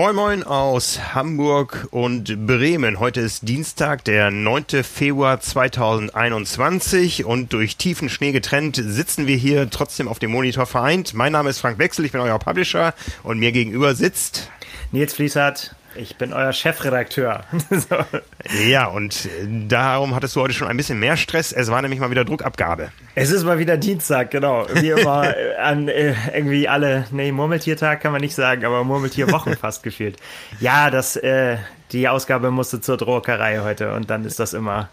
Moin Moin aus Hamburg und Bremen. Heute ist Dienstag, der 9. Februar 2021 und durch tiefen Schnee getrennt sitzen wir hier trotzdem auf dem Monitor vereint. Mein Name ist Frank Wechsel, ich bin euer Publisher und mir gegenüber sitzt Nils Fließert, ich bin euer Chefredakteur. so. Ja, und darum hattest du heute schon ein bisschen mehr Stress. Es war nämlich mal wieder Druckabgabe. Es ist mal wieder Dienstag, genau. Wie immer an äh, irgendwie alle, nee, Murmeltiertag kann man nicht sagen, aber Murmeltierwochen fast gefühlt. Ja, das, äh, die Ausgabe musste zur Druckerei heute und dann ist das immer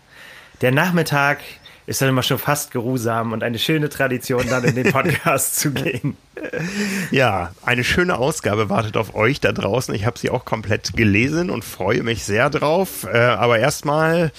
der Nachmittag ist dann immer schon fast geruhsam und eine schöne Tradition, dann in den Podcast zu gehen. Ja, eine schöne Ausgabe wartet auf euch da draußen. Ich habe sie auch komplett gelesen und freue mich sehr drauf. Äh, aber erstmal,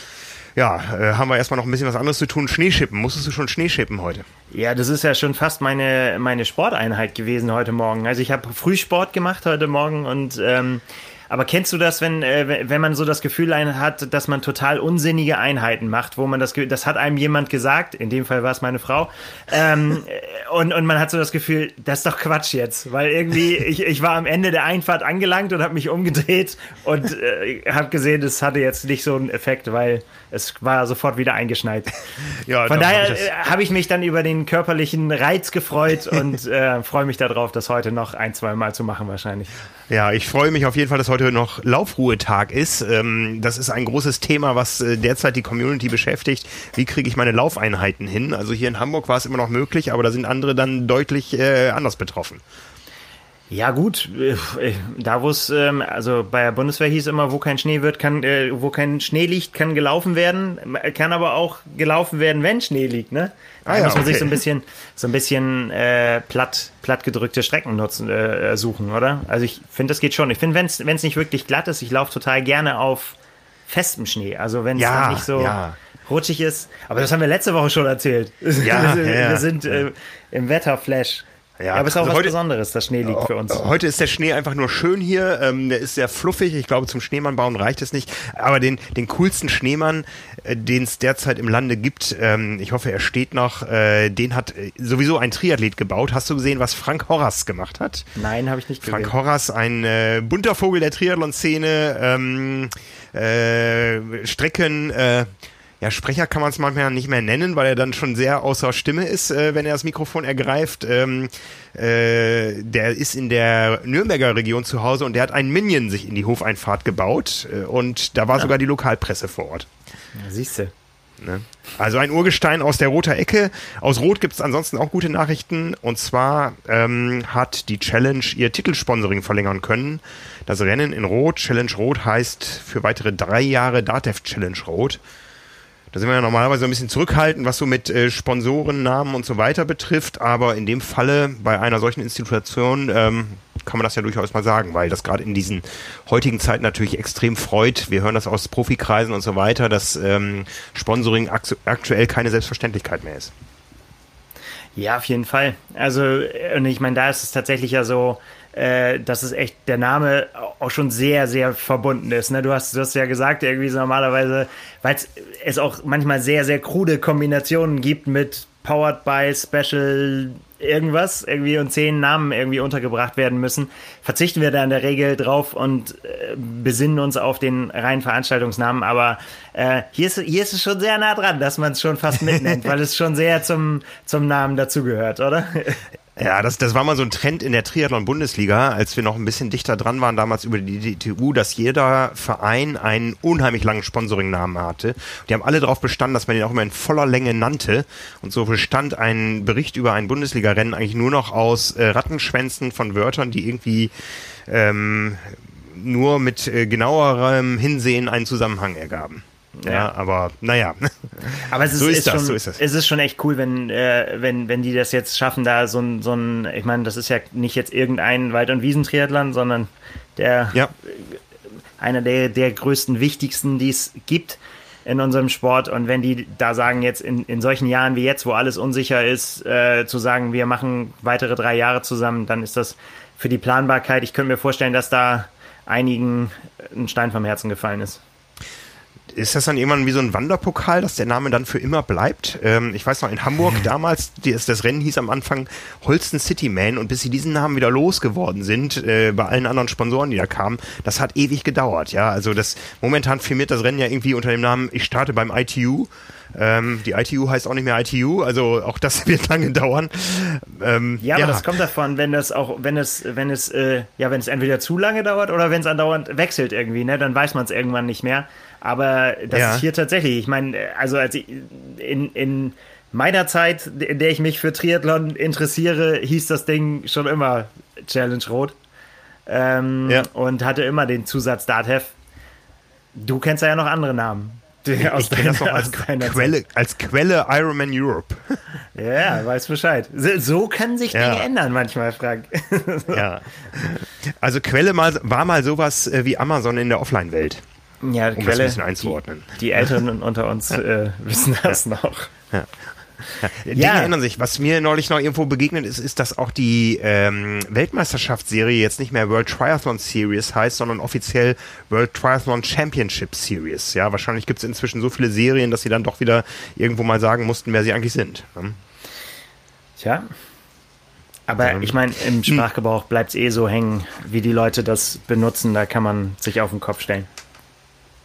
ja, äh, haben wir erstmal noch ein bisschen was anderes zu tun. Schneeschippen. Musstest du schon Schneeschippen heute? Ja, das ist ja schon fast meine, meine Sporteinheit gewesen heute Morgen. Also ich habe Frühsport gemacht heute Morgen und ähm, aber kennst du das, wenn, äh, wenn man so das Gefühl hat, dass man total unsinnige Einheiten macht, wo man das, das hat einem jemand gesagt, in dem Fall war es meine Frau, ähm, und, und man hat so das Gefühl, das ist doch Quatsch jetzt, weil irgendwie, ich, ich war am Ende der Einfahrt angelangt und habe mich umgedreht und äh, habe gesehen, das hatte jetzt nicht so einen Effekt, weil es war sofort wieder eingeschneit. ja, Von daher habe ich, hab ich, mich dann über den körperlichen Reiz gefreut und äh, freue mich darauf, das heute noch ein, zwei Mal zu machen wahrscheinlich. Ja, ich freue mich auf jeden Fall, dass heute noch Laufruhetag ist. Ähm, das ist ein großes Thema, was äh, derzeit die Community beschäftigt. Wie kriege ich meine Laufeinheiten hin? Also hier in Hamburg war es immer noch möglich, aber da sind andere dann deutlich äh, anders betroffen. Ja gut, äh, da wo es, ähm, also bei der Bundeswehr hieß immer, wo kein Schnee wird, kann, äh, wo kein Schnee liegt, kann gelaufen werden, kann aber auch gelaufen werden, wenn Schnee liegt, ne? Da ah, ja, muss man okay. sich so ein bisschen, so ein bisschen äh, platt, platt gedrückte Strecken nutzen, äh, suchen, oder? Also ich finde, das geht schon. Ich finde, wenn es nicht wirklich glatt ist, ich laufe total gerne auf festem Schnee. Also wenn es ja, nicht so ja. rutschig ist. Aber das haben wir letzte Woche schon erzählt. Ja, wir, wir sind äh, im Wetterflash. Ja, aber es ist auch also was heute, Besonderes, dass Schnee liegt für uns. Heute ist der Schnee einfach nur schön hier. Ähm, der ist sehr fluffig. Ich glaube, zum Schneemann bauen reicht es nicht. Aber den, den coolsten Schneemann, äh, den es derzeit im Lande gibt, ähm, ich hoffe, er steht noch, äh, den hat äh, sowieso ein Triathlet gebaut. Hast du gesehen, was Frank Horras gemacht hat? Nein, habe ich nicht gesehen. Frank Horras, ein äh, bunter Vogel der Triathlon-Szene, ähm, äh, Strecken, äh, ja, Sprecher kann man es manchmal nicht mehr nennen, weil er dann schon sehr außer Stimme ist, äh, wenn er das Mikrofon ergreift. Ähm, äh, der ist in der Nürnberger Region zu Hause und der hat einen Minion sich in die Hofeinfahrt gebaut äh, und da war ja. sogar die Lokalpresse vor Ort. Ja, siehst du. Ne? Also ein Urgestein aus der Roter Ecke. Aus Rot gibt es ansonsten auch gute Nachrichten. Und zwar ähm, hat die Challenge ihr Titelsponsoring verlängern können. Das Rennen in Rot, Challenge Rot heißt für weitere drei Jahre DATEV Challenge Rot. Da sind wir ja normalerweise ein bisschen zurückhaltend, was so mit äh, Sponsorennamen und so weiter betrifft. Aber in dem Falle bei einer solchen Institution ähm, kann man das ja durchaus mal sagen, weil das gerade in diesen heutigen Zeiten natürlich extrem freut. Wir hören das aus Profikreisen und so weiter, dass ähm, Sponsoring aktuell keine Selbstverständlichkeit mehr ist. Ja, auf jeden Fall. Also, und ich meine, da ist es tatsächlich ja so, äh, dass es echt der Name auch schon sehr, sehr verbunden ist. Ne? Du, hast, du hast ja gesagt, irgendwie so normalerweise, weil es auch manchmal sehr, sehr krude Kombinationen gibt mit Powered by Special irgendwas irgendwie und zehn Namen irgendwie untergebracht werden müssen, verzichten wir da in der Regel drauf und äh, besinnen uns auf den reinen Veranstaltungsnamen. Aber äh, hier, ist, hier ist es schon sehr nah dran, dass man es schon fast mitnennt, weil es schon sehr zum, zum Namen dazugehört, oder? Ja, das, das war mal so ein Trend in der Triathlon-Bundesliga, als wir noch ein bisschen dichter dran waren, damals über die DTU, dass jeder Verein einen unheimlich langen Sponsoring-Namen hatte. Die haben alle darauf bestanden, dass man den auch immer in voller Länge nannte. Und so bestand ein Bericht über ein Bundesliga-Rennen eigentlich nur noch aus äh, Rattenschwänzen von Wörtern, die irgendwie ähm, nur mit äh, genauerem Hinsehen einen Zusammenhang ergaben. Ja, ja, aber naja. Aber es ist, so ist, ist das, schon, so ist es. Es ist schon echt cool, wenn, äh, wenn, wenn die das jetzt schaffen, da so ein, so ein, ich meine, das ist ja nicht jetzt irgendein Wald- und Wiesentriathlon, sondern der ja. einer der, der größten, wichtigsten, die es gibt in unserem Sport. Und wenn die da sagen, jetzt in, in solchen Jahren wie jetzt, wo alles unsicher ist, äh, zu sagen, wir machen weitere drei Jahre zusammen, dann ist das für die Planbarkeit, ich könnte mir vorstellen, dass da einigen ein Stein vom Herzen gefallen ist ist das dann irgendwann wie so ein Wanderpokal, dass der Name dann für immer bleibt? Ähm, ich weiß noch, in Hamburg damals, die, das Rennen hieß am Anfang Holsten City Man und bis sie diesen Namen wieder losgeworden sind, äh, bei allen anderen Sponsoren, die da kamen, das hat ewig gedauert, ja. Also das momentan firmiert das Rennen ja irgendwie unter dem Namen Ich starte beim ITU. Ähm, die ITU heißt auch nicht mehr ITU, also auch das wird lange dauern. Ähm, ja, aber ja. das kommt davon, wenn das auch, wenn es, wenn es, äh, ja, wenn es entweder zu lange dauert oder wenn es andauernd wechselt irgendwie, ne, dann weiß man es irgendwann nicht mehr. Aber das ja. ist hier tatsächlich, ich meine, also als ich in, in meiner Zeit, in der ich mich für Triathlon interessiere, hieß das Ding schon immer Challenge Rot. Ähm, ja. Und hatte immer den Zusatz Datev. Du kennst ja noch andere Namen. Aus ich kenne das noch als Quelle, als Quelle Ironman Europe. Ja, weiß Bescheid. So können sich Dinge ja. ändern manchmal, Frank. Ja. Also Quelle mal, war mal sowas äh, wie Amazon in der Offline-Welt. Ja, um Quelle, das ein bisschen einzuordnen. Die, die Älteren unter uns äh, wissen das noch. Ja. Ja, Dinge ja. ändern sich. Was mir neulich noch irgendwo begegnet ist, ist, dass auch die ähm, Weltmeisterschaftsserie jetzt nicht mehr World Triathlon Series heißt, sondern offiziell World Triathlon Championship Series. Ja, wahrscheinlich gibt es inzwischen so viele Serien, dass sie dann doch wieder irgendwo mal sagen mussten, wer sie eigentlich sind. Ne? Tja. Aber ähm, ich meine, im hm. Sprachgebrauch bleibt es eh so hängen, wie die Leute das benutzen. Da kann man sich auf den Kopf stellen.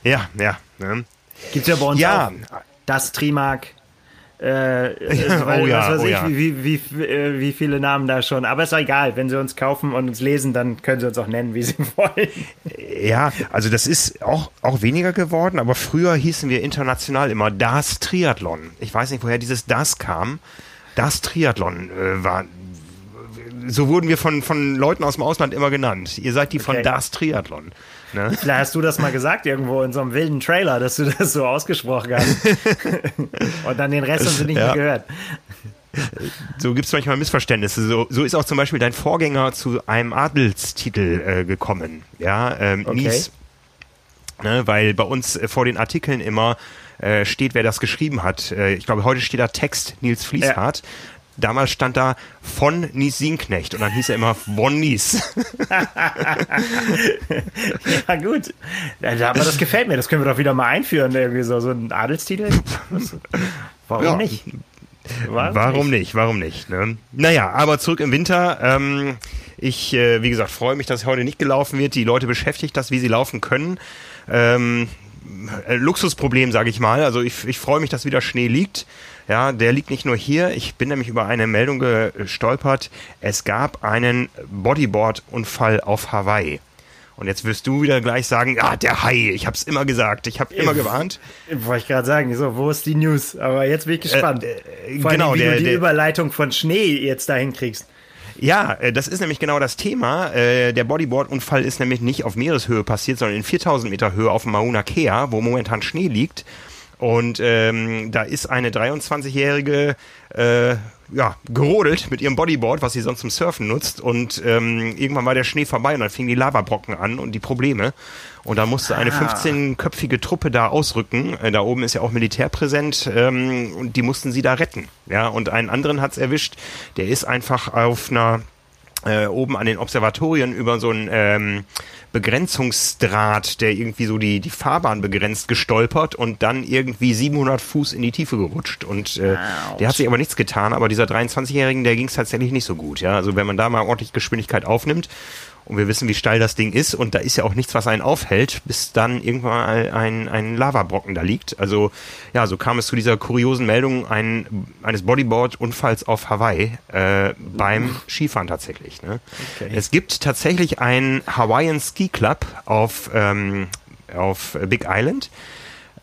Ja, ja. Ne? Gibt es ja bei uns ja. auch das Trimark. Äh, äh, weil, oh ja, was weiß oh ich, ja. wie, wie, wie, äh, wie, viele Namen da schon. Aber ist egal, wenn sie uns kaufen und uns lesen, dann können sie uns auch nennen, wie sie wollen. Ja, also das ist auch, auch weniger geworden, aber früher hießen wir international immer das Triathlon. Ich weiß nicht, woher dieses das kam. Das Triathlon äh, war so wurden wir von, von Leuten aus dem Ausland immer genannt. Ihr seid die okay. von das Triathlon. Ne? Vielleicht hast du das mal gesagt irgendwo in so einem wilden Trailer, dass du das so ausgesprochen hast. Und dann den Rest haben sie nicht ja. mehr gehört. So gibt es manchmal Missverständnisse. So, so ist auch zum Beispiel dein Vorgänger zu einem Adelstitel äh, gekommen. Ja, ähm, okay. Nies. Ne, weil bei uns äh, vor den Artikeln immer äh, steht, wer das geschrieben hat. Äh, ich glaube, heute steht da Text Nils Fließhardt. Damals stand da von Nies Sienknecht und dann hieß er immer von Nies. ja, gut. Aber das gefällt mir. Das können wir doch wieder mal einführen. Irgendwie so, so ein Adelstitel. Warum ja. nicht? Warum, Warum nicht? nicht? Warum nicht? Ne? Naja, aber zurück im Winter. Ähm, ich, äh, wie gesagt, freue mich, dass heute nicht gelaufen wird. Die Leute beschäftigt das, wie sie laufen können. Ähm, äh, Luxusproblem, sage ich mal. Also ich, ich freue mich, dass wieder Schnee liegt. Ja, der liegt nicht nur hier. Ich bin nämlich über eine Meldung gestolpert. Es gab einen Bodyboard-Unfall auf Hawaii. Und jetzt wirst du wieder gleich sagen, ja, der Hai, ich hab's immer gesagt, ich habe immer gewarnt. Wollte ich gerade sagen, so, wo ist die News? Aber jetzt bin ich gespannt. Äh, äh, Vor genau, allem, wie der, du die der, Überleitung von Schnee jetzt dahin kriegst. Ja, äh, das ist nämlich genau das Thema. Äh, der Bodyboard-Unfall ist nämlich nicht auf Meereshöhe passiert, sondern in 4000 Meter Höhe auf Mauna Kea, wo momentan Schnee liegt. Und ähm, da ist eine 23-jährige äh, ja, gerodelt mit ihrem Bodyboard, was sie sonst zum Surfen nutzt. Und ähm, irgendwann war der Schnee vorbei und dann fingen die Lavabrocken an und die Probleme. Und da musste eine ah. 15-köpfige Truppe da ausrücken. Äh, da oben ist ja auch Militär präsent ähm, und die mussten sie da retten. Ja, und einen anderen hat's erwischt. Der ist einfach auf einer äh, oben an den Observatorien über so ein ähm, Begrenzungsdraht, der irgendwie so die, die Fahrbahn begrenzt, gestolpert und dann irgendwie 700 Fuß in die Tiefe gerutscht. Und äh, der hat sich aber nichts getan, aber dieser 23-Jährigen, der ging es tatsächlich nicht so gut. Ja, Also wenn man da mal ordentlich Geschwindigkeit aufnimmt und wir wissen, wie steil das Ding ist und da ist ja auch nichts, was einen aufhält, bis dann irgendwann ein, ein Lavabrocken da liegt. Also ja, so kam es zu dieser kuriosen Meldung ein, eines Bodyboard-Unfalls auf Hawaii äh, beim Skifahren tatsächlich. Ne? Okay. Es gibt tatsächlich einen Hawaiian Ski Club auf, ähm, auf Big Island.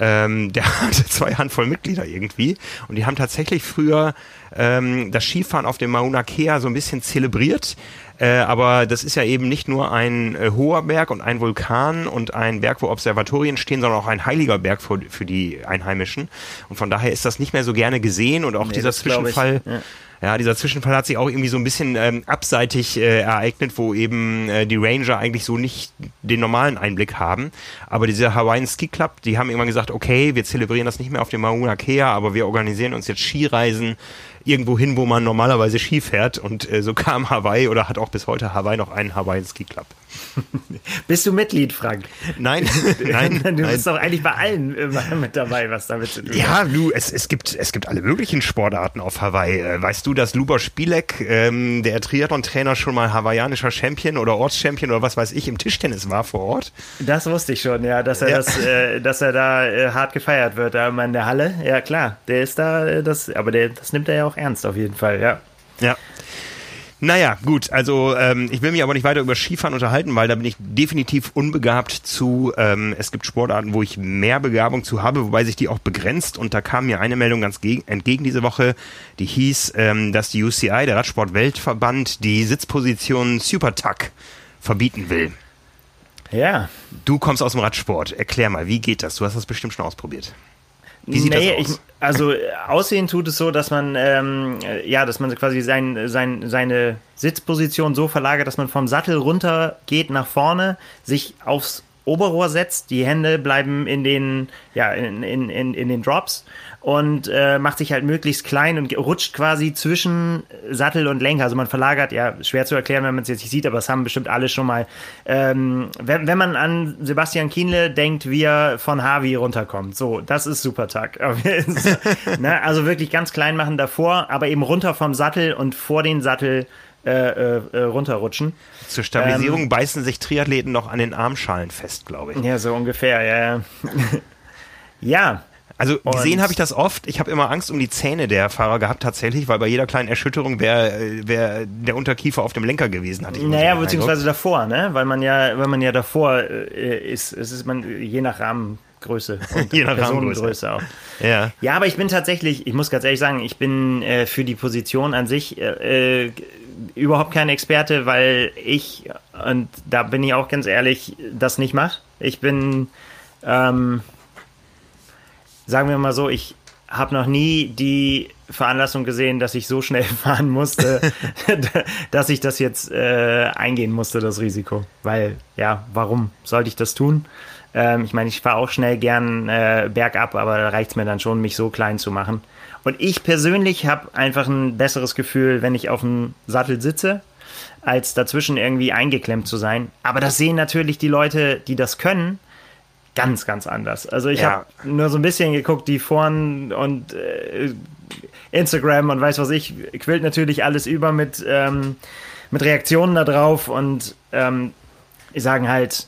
Ähm, der hatte zwei Handvoll Mitglieder irgendwie und die haben tatsächlich früher ähm, das Skifahren auf dem Mauna Kea so ein bisschen zelebriert. Äh, aber das ist ja eben nicht nur ein äh, hoher Berg und ein Vulkan und ein Berg, wo Observatorien stehen, sondern auch ein heiliger Berg für, für die Einheimischen. Und von daher ist das nicht mehr so gerne gesehen und auch nee, dieser Zwischenfall. Ja. Ja, dieser Zwischenfall hat sich auch irgendwie so ein bisschen ähm, abseitig äh, ereignet, wo eben äh, die Ranger eigentlich so nicht den normalen Einblick haben. Aber dieser Hawaiian Ski Club, die haben irgendwann gesagt, okay, wir zelebrieren das nicht mehr auf dem Mauna Kea, aber wir organisieren uns jetzt Skireisen irgendwo hin, wo man normalerweise Ski fährt. Und äh, so kam Hawaii oder hat auch bis heute Hawaii noch einen Hawaii Ski Club. Bist du Mitglied, Frank? Nein, nein. du nein. bist doch eigentlich bei allen immer mit dabei, was damit zu tun Ja, du, es, es, gibt, es gibt alle möglichen Sportarten auf Hawaii. Äh, Weißt du, dass Luba Spielek, ähm, der Triathlon-Trainer, schon mal hawaiianischer Champion oder Ortschampion oder was weiß ich im Tischtennis war vor Ort? Das wusste ich schon, ja, dass er Ja. das, äh, dass er da äh, hart gefeiert wird, da in der Halle. Ja klar, der ist da, äh, das, aber der, das nimmt er ja auch ernst auf jeden Fall, ja. Ja. Naja, gut, also ähm, ich will mich aber nicht weiter über Skifahren unterhalten, weil da bin ich definitiv unbegabt zu. Ähm, es gibt Sportarten, wo ich mehr Begabung zu habe, wobei sich die auch begrenzt. Und da kam mir eine Meldung ganz gegen, entgegen diese Woche, die hieß, ähm, dass die UCI, der Radsport-Weltverband, die Sitzposition Supertuck verbieten will. Ja. Du kommst aus dem Radsport. Erklär mal, wie geht das? Du hast das bestimmt schon ausprobiert. Wie sieht nee, das aus? Ich, also aussehen tut es so, dass man ähm, äh, ja, dass man quasi sein, sein, seine Sitzposition so verlagert, dass man vom Sattel runter geht nach vorne, sich aufs Oberrohr setzt, die Hände bleiben in den ja in, in, in, in den Drops und äh, macht sich halt möglichst klein und rutscht quasi zwischen Sattel und Lenker. Also man verlagert, ja, schwer zu erklären, wenn man es jetzt nicht sieht, aber es haben bestimmt alle schon mal. Ähm, wenn, wenn man an Sebastian Kienle denkt, wie er von Harvey runterkommt, so, das ist super Tag. ne, also wirklich ganz klein machen davor, aber eben runter vom Sattel und vor den Sattel äh, äh, äh, runterrutschen. Zur Stabilisierung ähm, beißen sich Triathleten noch an den Armschalen fest, glaube ich. Ja, so ungefähr, ja. ja. ja, Also gesehen habe ich das oft. Ich habe immer Angst um die Zähne der Fahrer gehabt tatsächlich, weil bei jeder kleinen Erschütterung wäre wär der Unterkiefer auf dem Lenker gewesen, hatte ich Naja, so beziehungsweise davor, ne? Weil man ja, weil man ja davor äh, ist, es ist man je nach Rahmengröße und Je nach Personengröße auch. Ja. Ja, aber ich bin tatsächlich, ich muss ganz ehrlich sagen, ich bin äh, für die Position an sich äh, äh, überhaupt kein Experte, weil ich, und da bin ich auch ganz ehrlich, das nicht mache. Ich bin, ähm, sagen wir mal so, ich habe noch nie die Veranlassung gesehen, dass ich so schnell fahren musste, dass ich das jetzt äh, eingehen musste, das Risiko. Weil, ja, warum sollte ich das tun? Ähm, ich meine, ich fahre auch schnell gern äh, bergab, aber da reicht es mir dann schon, mich so klein zu machen. Und ich persönlich habe einfach ein besseres Gefühl, wenn ich auf dem Sattel sitze, als dazwischen irgendwie eingeklemmt zu sein. Aber das sehen natürlich die Leute, die das können, ganz, ganz anders. Also ich Ja. habe nur so ein bisschen geguckt, die Foren und äh, Instagram und weiß was ich, quillt natürlich alles über mit, ähm, mit Reaktionen da drauf und ähm, sagen halt,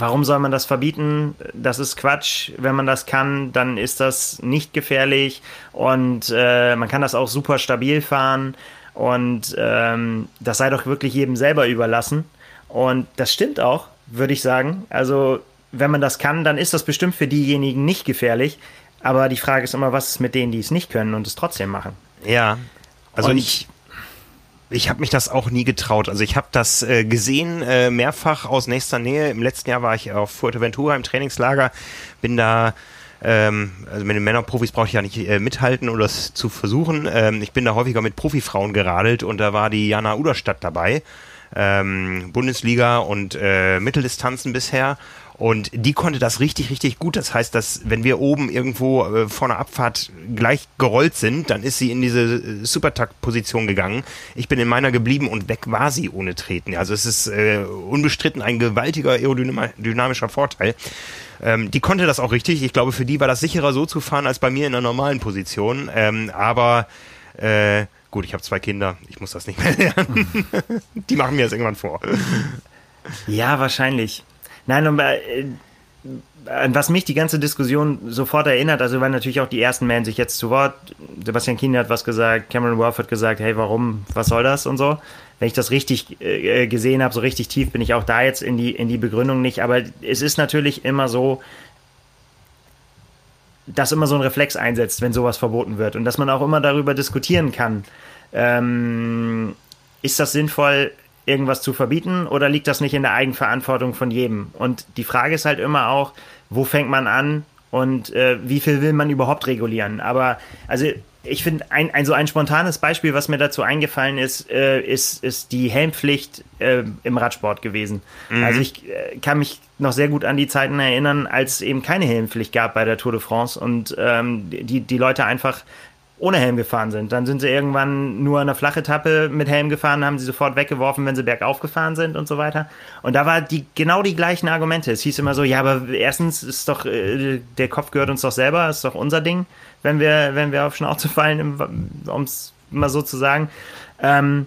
warum soll man das verbieten? Das ist Quatsch. Wenn man das kann, dann ist das nicht gefährlich und äh, man kann das auch super stabil fahren und ähm, das sei doch wirklich jedem selber überlassen. Und das stimmt auch, würde ich sagen. Also wenn man das kann, dann ist das bestimmt für diejenigen nicht gefährlich. Aber die Frage ist immer, was ist mit denen, die es nicht können und es trotzdem machen? Ja. Also Und- ich ich habe mich das auch nie getraut. Also ich habe das äh, gesehen äh, mehrfach aus nächster Nähe. Im letzten Jahr war ich auf Fuerteventura im Trainingslager, bin da ähm, also mit den Männerprofis brauche ich ja nicht äh, mithalten, um das zu versuchen. Ähm, ich bin da häufiger mit Profifrauen geradelt und da war die Jana Uderstadt dabei. Ähm, Bundesliga und äh, Mitteldistanzen bisher. Und die konnte das richtig, richtig gut. Das heißt, dass wenn wir oben irgendwo äh, vor einer Abfahrt gleich gerollt sind, dann ist sie in diese äh, Supertakt-Position gegangen. Ich bin in meiner geblieben und weg war sie ohne Treten. Also es ist äh, unbestritten ein gewaltiger aerodynamischer Vorteil. Ähm, die konnte das auch richtig. Ich glaube, für die war das sicherer so zu fahren als bei mir in einer normalen Position. Ähm, aber äh, gut, ich habe zwei Kinder. Ich muss das nicht mehr lernen. die machen mir das irgendwann vor. Ja, wahrscheinlich. Nein, und äh, an was mich die ganze Diskussion sofort erinnert, also weil natürlich auch die ersten melden sich jetzt zu Wort. Sebastian Kienle hat was gesagt, Cameron Wolf hat gesagt, hey, warum, was soll das und so. Wenn ich das richtig äh, gesehen habe, so richtig tief bin ich auch da jetzt in die, in die Begründung nicht. Aber es ist natürlich immer so, dass immer so ein Reflex einsetzt, wenn sowas verboten wird. Und dass man auch immer darüber diskutieren kann. Ähm, ist das sinnvoll, irgendwas zu verbieten oder liegt das nicht in der Eigenverantwortung von jedem? Und die Frage ist halt immer auch, wo fängt man an und äh, wie viel will man überhaupt regulieren? Aber also ich finde, ein, ein so ein spontanes Beispiel, was mir dazu eingefallen ist, äh, ist, ist die Helmpflicht äh, im Radsport gewesen. Also ich äh, kann mich noch sehr gut an die Zeiten erinnern, als es eben keine Helmpflicht gab bei der Tour de France und ähm, die, die Leute einfach ohne Helm gefahren sind. Dann sind sie irgendwann nur eine flache Etappe mit Helm gefahren, haben sie sofort weggeworfen, wenn sie bergauf gefahren sind und so weiter. Und da war die genau die gleichen Argumente. Es hieß immer so, ja, aber erstens ist doch äh, der Kopf gehört uns doch selber, ist doch unser Ding, wenn wir wenn wir auf Schnauze fallen, um es mal so zu sagen. Ähm,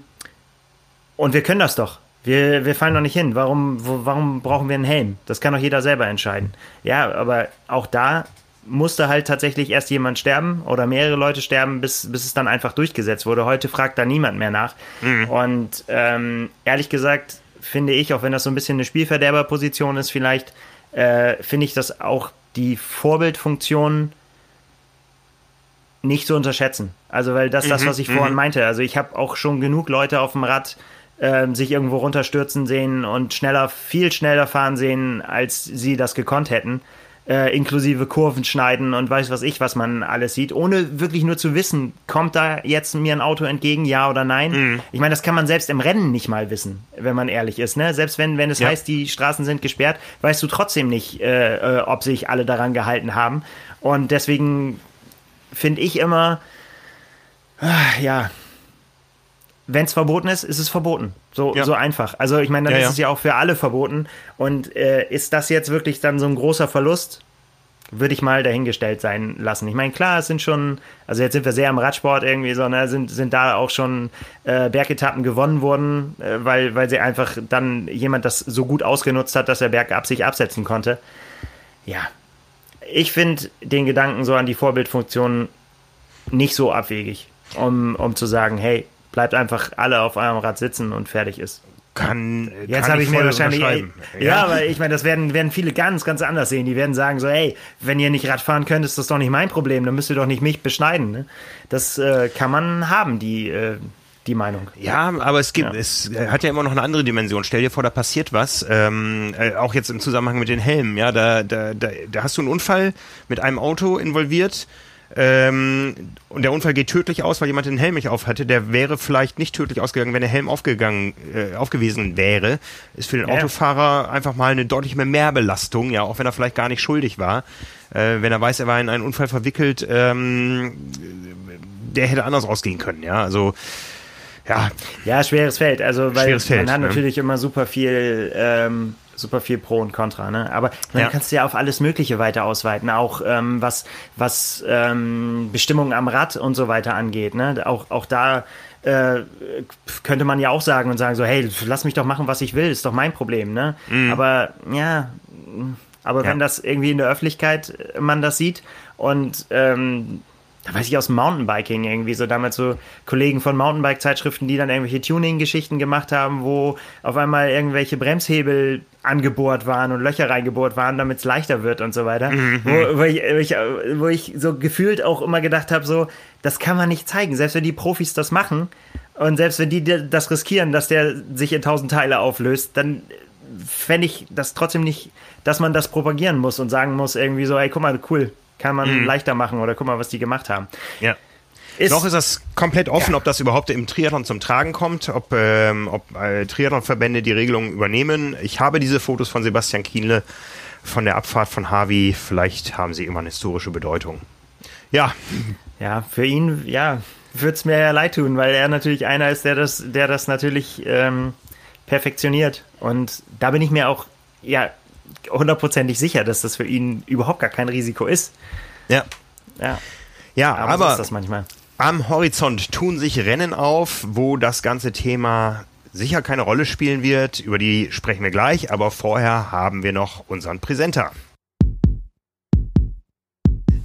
und wir können das doch. Wir, wir fallen doch nicht hin. Warum, wo, warum brauchen wir einen Helm? Das kann doch jeder selber entscheiden. Ja, aber auch da musste halt tatsächlich erst jemand sterben oder mehrere Leute sterben, bis, bis es dann einfach durchgesetzt wurde. Heute fragt da niemand mehr nach. Mhm. Und ähm, ehrlich gesagt finde ich, auch wenn das so ein bisschen eine Spielverderberposition ist, vielleicht, äh, finde ich das auch die Vorbildfunktion nicht zu unterschätzen. Also, weil das ist mhm, das, was ich vorhin mhm. meinte. Also, ich habe auch schon genug Leute auf dem Rad äh, sich irgendwo runterstürzen sehen und schneller, viel schneller fahren sehen, als sie das gekonnt hätten äh, inklusive Kurven schneiden und weiß was ich, was man alles sieht, ohne wirklich nur zu wissen, kommt da jetzt mir ein Auto entgegen, ja oder nein. Mhm. Ich meine, das kann man selbst im Rennen nicht mal wissen, wenn man ehrlich ist. Ne? Selbst wenn, wenn es ja. heißt, die Straßen sind gesperrt, weißt du trotzdem nicht, äh, äh, ob sich alle daran gehalten haben. Und deswegen finde ich immer, äh, ja, wenn es verboten ist, ist es verboten. So, ja. so einfach. Also ich meine, dann ja, ist ja. es ja auch für alle verboten. Und äh, ist das jetzt wirklich dann so ein großer Verlust? Würde ich mal dahingestellt sein lassen. Ich meine, klar, es sind schon, also jetzt sind wir sehr am Radsport irgendwie so, ne, sind, sind da auch schon äh, Bergetappen gewonnen worden, äh, weil, weil sie einfach dann jemand das so gut ausgenutzt hat, dass er bergab sich absetzen konnte. Ja. Ich finde den Gedanken so an die Vorbildfunktion nicht so abwegig, um, um zu sagen, hey, bleibt einfach alle auf eurem Rad sitzen und fertig ist. Kann, Jetzt habe ich mir wahrscheinlich. Ey, ja, ja, aber ich meine, das werden, werden viele ganz, ganz anders sehen. Die werden sagen so, ey, wenn ihr nicht Rad fahren könnt, ist das doch nicht mein Problem, dann müsst ihr doch nicht mich beschneiden. Ne? Das äh, kann man haben, die, äh, die Meinung. Ja, aber es gibt, ja. es hat ja immer noch eine andere Dimension. Stell dir vor, da passiert was, ähm, äh, auch jetzt im Zusammenhang mit den Helmen, ja, da, da, da, da hast du einen Unfall mit einem Auto involviert ähm, und der Unfall geht tödlich aus, weil jemand den Helm nicht auf hatte. Der wäre vielleicht nicht tödlich ausgegangen, wenn der Helm aufgegangen, äh, aufgewesen wäre. Ist für den ja. Autofahrer einfach mal eine deutlich mehr Mehrbelastung, ja, auch wenn er vielleicht gar nicht schuldig war. Äh, wenn er weiß, er war in einen Unfall verwickelt, ähm, der hätte anders ausgehen können, ja. Also ja. Ja, schweres Feld. Also weil man Feld, hat ne? natürlich immer super viel ähm, super viel Pro und Contra, ne? Aber dann ja. kannst du ja auf alles Mögliche weiter ausweiten, auch ähm, was, was ähm, Bestimmungen am Rad und so weiter angeht, ne? Auch, auch da äh, könnte man ja auch sagen und sagen so, hey, lass mich doch machen, was ich will, ist doch mein Problem, ne? Mhm. Aber ja, aber ja. wenn das irgendwie in der Öffentlichkeit man das sieht und ähm, da weiß ich aus Mountainbiking irgendwie so damals so Kollegen von Mountainbike-Zeitschriften, die dann irgendwelche Tuning-Geschichten gemacht haben, wo auf einmal irgendwelche Bremshebel angebohrt waren und Löcher reingebohrt waren, damit es leichter wird und so weiter. Mhm. Wo, wo, ich, wo, ich, wo ich so gefühlt auch immer gedacht habe, so, das kann man nicht zeigen. Selbst wenn die Profis das machen und selbst wenn die das riskieren, dass der sich in tausend Teile auflöst, dann fände ich das trotzdem nicht, dass man das propagieren muss und sagen muss irgendwie so, ey, guck mal, cool, kann man mhm. leichter machen oder guck mal, was die gemacht haben. Ja. Ist, Noch ist das komplett offen, ja. ob das überhaupt im Triathlon zum Tragen kommt, ob, ähm, ob äh, Triathlonverbände die Regelungen übernehmen. Ich habe diese Fotos von Sebastian Kienle von der Abfahrt von Harvey. Vielleicht haben sie immer eine historische Bedeutung. Ja. Ja, für ihn, ja, würde es mir ja leid tun, weil er natürlich einer ist, der das, der das natürlich ähm, perfektioniert. Und da bin ich mir auch, ja, hundertprozentig sicher, dass das für ihn überhaupt gar kein Risiko ist. Ja. Ja. Ja, aber, aber so am Horizont tun sich Rennen auf, wo das ganze Thema sicher keine Rolle spielen wird. Über die sprechen wir gleich, aber vorher haben wir noch unseren Präsenter.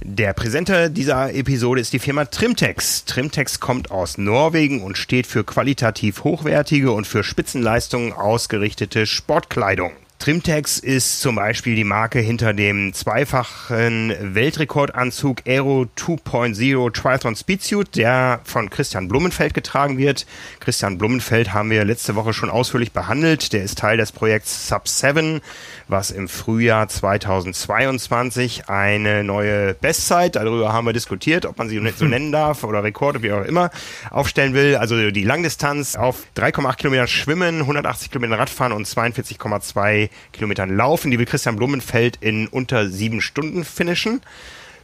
Der Präsenter dieser Episode ist die Firma Trimtex. Trimtex kommt aus Norwegen und steht für qualitativ hochwertige und für Spitzenleistungen ausgerichtete Sportkleidung. Trimtex ist zum Beispiel die Marke hinter dem zweifachen Weltrekordanzug Aero 2.0 Triathlon Speedsuit, der von Christian Blumenfeld getragen wird. Christian Blumenfeld haben wir letzte Woche schon ausführlich behandelt. Der ist Teil des Projekts Sub 7 was im Frühjahr 2022 eine neue Bestzeit, darüber haben wir diskutiert, ob man sie so nennen darf oder Rekord, wie auch immer, aufstellen will. Also die Langdistanz auf 3,8 Kilometer Schwimmen, 180 Kilometer Radfahren und 42,2 Kilometern Laufen. Die will Christian Blumenfeld in unter sieben Stunden finishen.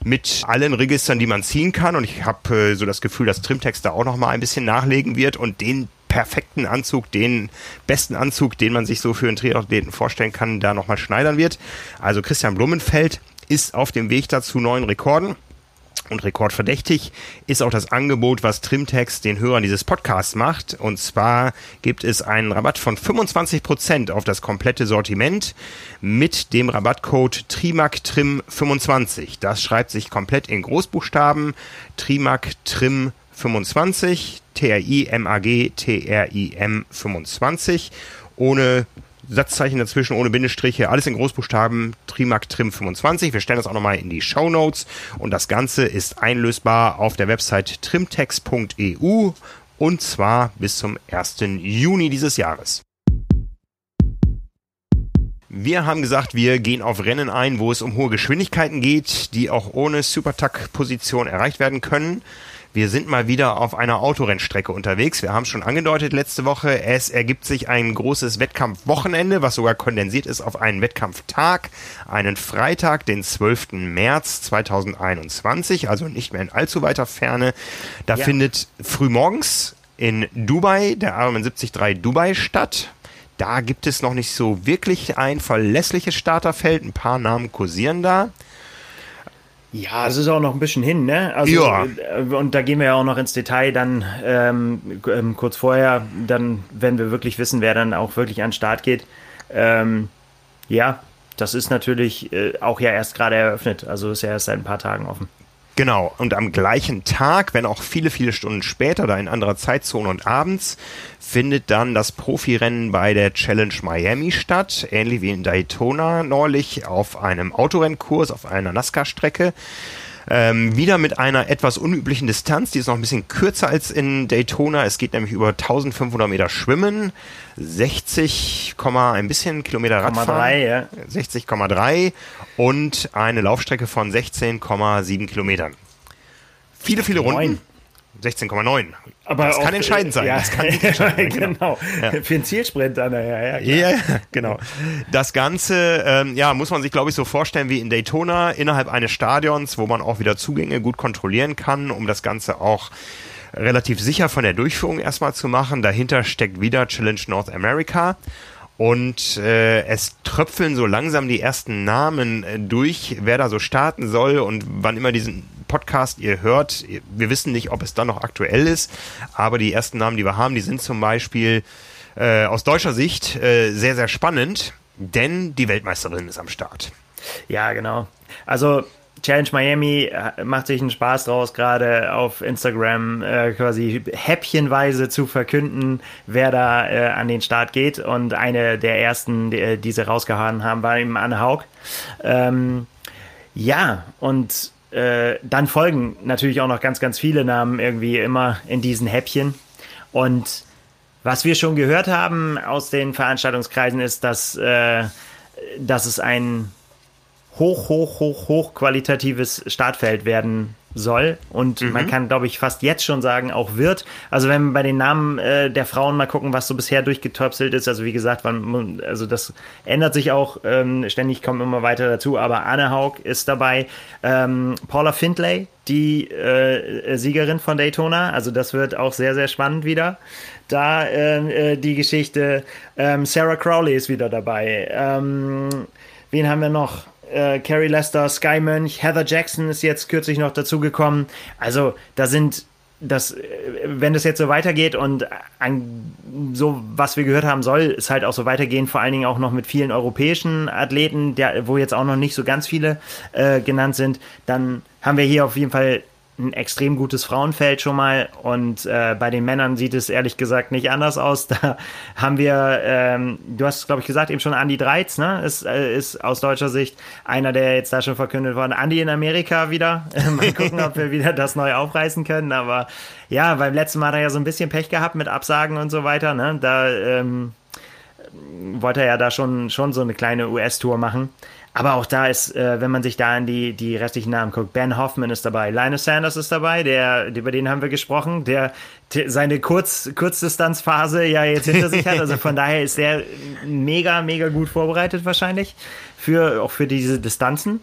mit allen Registern, die man ziehen kann. Und ich habe äh, so das Gefühl, dass Trimtext da auch noch mal ein bisschen nachlegen wird und den perfekten Anzug, den besten Anzug, den man sich so für einen Triathleten vorstellen kann, da nochmal schneidern wird. Also Christian Blumenfeld ist auf dem Weg dazu neuen Rekorden. Und rekordverdächtig ist auch das Angebot, was Trimtex den Hörern dieses Podcasts macht. Und zwar gibt es einen Rabatt von 25% auf das komplette Sortiment mit dem Rabattcode TRIMACTRIM25. Das schreibt sich komplett in Großbuchstaben. TRIMACTRIM25. T-R-I-M-A-G, T-R-I-M 25. Ohne Satzzeichen dazwischen, ohne Bindestriche, alles in Großbuchstaben, Trimac Trim 25. Wir stellen das auch nochmal in die Show Notes und das Ganze ist einlösbar auf der Website trimtex.eu und zwar bis zum 1. Juni dieses Jahres. Wir haben gesagt, wir gehen auf Rennen ein, wo es um hohe Geschwindigkeiten geht, die auch ohne Supertack-Position erreicht werden können. Wir sind mal wieder auf einer Autorennstrecke unterwegs. Wir haben schon angedeutet letzte Woche, es ergibt sich ein großes Wettkampfwochenende, was sogar kondensiert ist auf einen Wettkampftag, einen Freitag, den 12. März 2021, also nicht mehr in allzu weiter Ferne. Da ja. findet frühmorgens in Dubai der Ironman 73 Dubai statt. Da gibt es noch nicht so wirklich ein verlässliches Starterfeld. Ein paar Namen kursieren da. Ja, es ist auch noch ein bisschen hin, ne? Also, ja. Äh, und da gehen wir ja auch noch ins Detail dann ähm, ähm, kurz vorher, dann, wenn wir wirklich wissen, wer dann auch wirklich an den Start geht. Ähm, ja, das ist natürlich äh, auch ja erst gerade eröffnet. Also ist ja erst seit ein paar Tagen offen. Genau, und am gleichen Tag, wenn auch viele, viele Stunden später, da in anderer Zeitzone und abends, findet dann das Profirennen bei der Challenge Miami statt, ähnlich wie in Daytona neulich auf einem Autorennkurs, auf einer NASCAR-Strecke. Ähm, wieder mit einer etwas unüblichen Distanz, die ist noch ein bisschen kürzer als in Daytona. Es geht nämlich über 1500 Meter Schwimmen, 60, ein bisschen Kilometer Radfahren, 3, ja. 60,3 und eine Laufstrecke von 16,7 Kilometern. Viele, viele Runden. 16,9. Aber das kann entscheidend sein. Ja, das kann entscheidend sein. genau. Ja. Für einen Zielsprint dann. Ja, ja, ja, genau. Das Ganze, ähm, ja, muss man sich, glaube ich, so vorstellen wie in Daytona innerhalb eines Stadions, wo man auch wieder Zugänge gut kontrollieren kann, um das Ganze auch relativ sicher von der Durchführung erstmal zu machen. Dahinter steckt wieder Challenge North America. Und äh, es tröpfeln so langsam die ersten Namen äh, durch, wer da so starten soll und wann immer diesen Podcast ihr hört. Wir wissen nicht, ob es dann noch aktuell ist, aber die ersten Namen, die wir haben, die sind zum Beispiel äh, aus deutscher Sicht äh, sehr, sehr spannend, denn die Weltmeisterin ist am Start. Ja, genau. Also Challenge Miami äh, macht sich einen Spaß draus, gerade auf Instagram äh, quasi häppchenweise zu verkünden, wer da äh, an den Start geht. Und eine der ersten, die, äh, die sie rausgehauen haben, war eben Anne Haug. Ähm, ja, und äh, dann folgen natürlich auch noch ganz, ganz viele Namen irgendwie immer in diesen Häppchen. Und was wir schon gehört haben aus den Veranstaltungskreisen ist, dass, äh, dass es ein hoch, hoch, hoch, hoch qualitatives Startfeld werden soll und mhm. man kann, glaube ich, fast jetzt schon sagen, auch wird. Also wenn wir bei den Namen äh, der Frauen mal gucken, was so bisher durchgetöpselt ist, also wie gesagt, man, also das ändert sich auch, ähm, ständig kommen immer weiter dazu, aber Anne Haug ist dabei, ähm, Paula Findlay, die äh, Siegerin von Daytona, also das wird auch sehr, sehr spannend wieder. Da äh, äh die Geschichte, ähm, Sarah Crowley ist wieder dabei. Ähm, wen haben wir noch? Äh, Carrie Lester, Sky Mönch, Heather Jackson ist jetzt kürzlich noch dazugekommen. Also da sind das, äh, wenn das jetzt so weitergeht und an, so, was wir gehört haben, soll es halt auch so weitergehen, vor allen Dingen auch noch mit vielen europäischen Athleten, der, wo jetzt auch noch nicht so ganz viele äh, genannt sind, dann haben wir hier auf jeden Fall ein extrem gutes Frauenfeld schon mal und äh, bei den Männern sieht es ehrlich gesagt nicht anders aus. Da haben wir, ähm, du hast glaube ich gesagt eben schon Andy Dreiz, ne? Ist, äh, ist aus deutscher Sicht einer, der jetzt da schon verkündet worden. Andy in Amerika wieder. mal gucken, ob wir wieder das neu aufreißen können. Aber ja, beim letzten Mal hat er ja so ein bisschen Pech gehabt mit Absagen und so weiter. Ne? Da ähm, wollte er ja da schon, schon so eine kleine US-Tour machen. Aber auch da ist, äh, wenn man sich da an die, die restlichen Namen guckt, Ben Hoffman ist dabei, Linus Sanders ist dabei, der, über den haben wir gesprochen, der seine Kurz, Kurzdistanzphase ja jetzt hinter sich hat. Also von daher ist der mega, mega gut vorbereitet wahrscheinlich für, auch für diese Distanzen.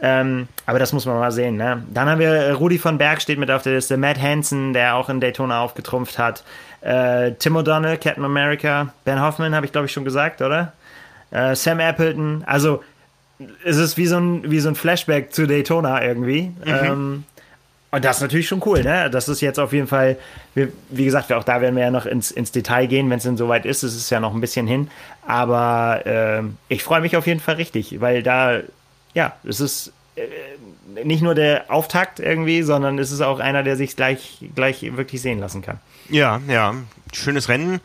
Ähm, aber das muss man mal sehen. Ne? Dann haben wir äh, Rudi von Berg steht mit auf der Liste, Matt Hansen, der auch in Daytona aufgetrumpft hat, äh, Tim O'Donnell, Captain America, Ben Hoffman, habe ich glaube ich schon gesagt, oder? Äh, Sam Appleton. Also es ist wie so ein, wie so ein Flashback zu Daytona irgendwie. Mhm. Ähm, und das ist natürlich schon cool, ne? Das ist jetzt auf jeden Fall, wie, wie gesagt, auch da werden wir ja noch ins, ins Detail gehen, wenn es denn soweit ist. Es ist ja noch ein bisschen hin. Aber äh, ich freue mich auf jeden Fall richtig, weil da, ja, es ist äh, nicht nur der Auftakt irgendwie, sondern es ist auch einer, der sich gleich, gleich wirklich sehen lassen kann. Ja, ja. Schönes Rennen.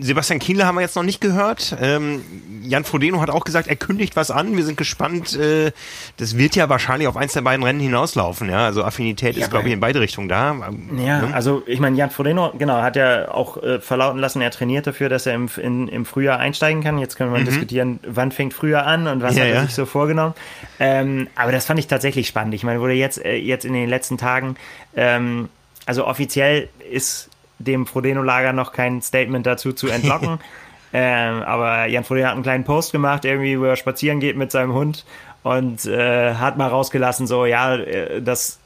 Sebastian Kienle haben wir jetzt noch nicht gehört. Ähm, Jan Frodeno hat auch gesagt, er kündigt was an. Wir sind gespannt. Äh, das wird ja wahrscheinlich auf eins der beiden Rennen hinauslaufen. Ja, also Affinität ja, ist, glaube ich, in beide Richtungen da. Ja, ne? also ich meine, Jan Frodeno, genau, hat ja auch äh, verlauten lassen, er trainiert dafür, dass er im, in, im Frühjahr einsteigen kann. Jetzt können wir mhm. diskutieren, wann fängt Frühjahr an und was ja, hat er ja. sich so vorgenommen. Ähm, aber das fand ich tatsächlich spannend. Ich meine, wurde jetzt, äh, jetzt in den letzten Tagen, ähm, also offiziell ist dem Frodeno-Lager noch kein Statement dazu zu entlocken. ähm, aber Jan Frodeno hat einen kleinen Post gemacht, irgendwie, wo er spazieren geht mit seinem Hund und äh, hat mal rausgelassen, so, ja, äh, dass,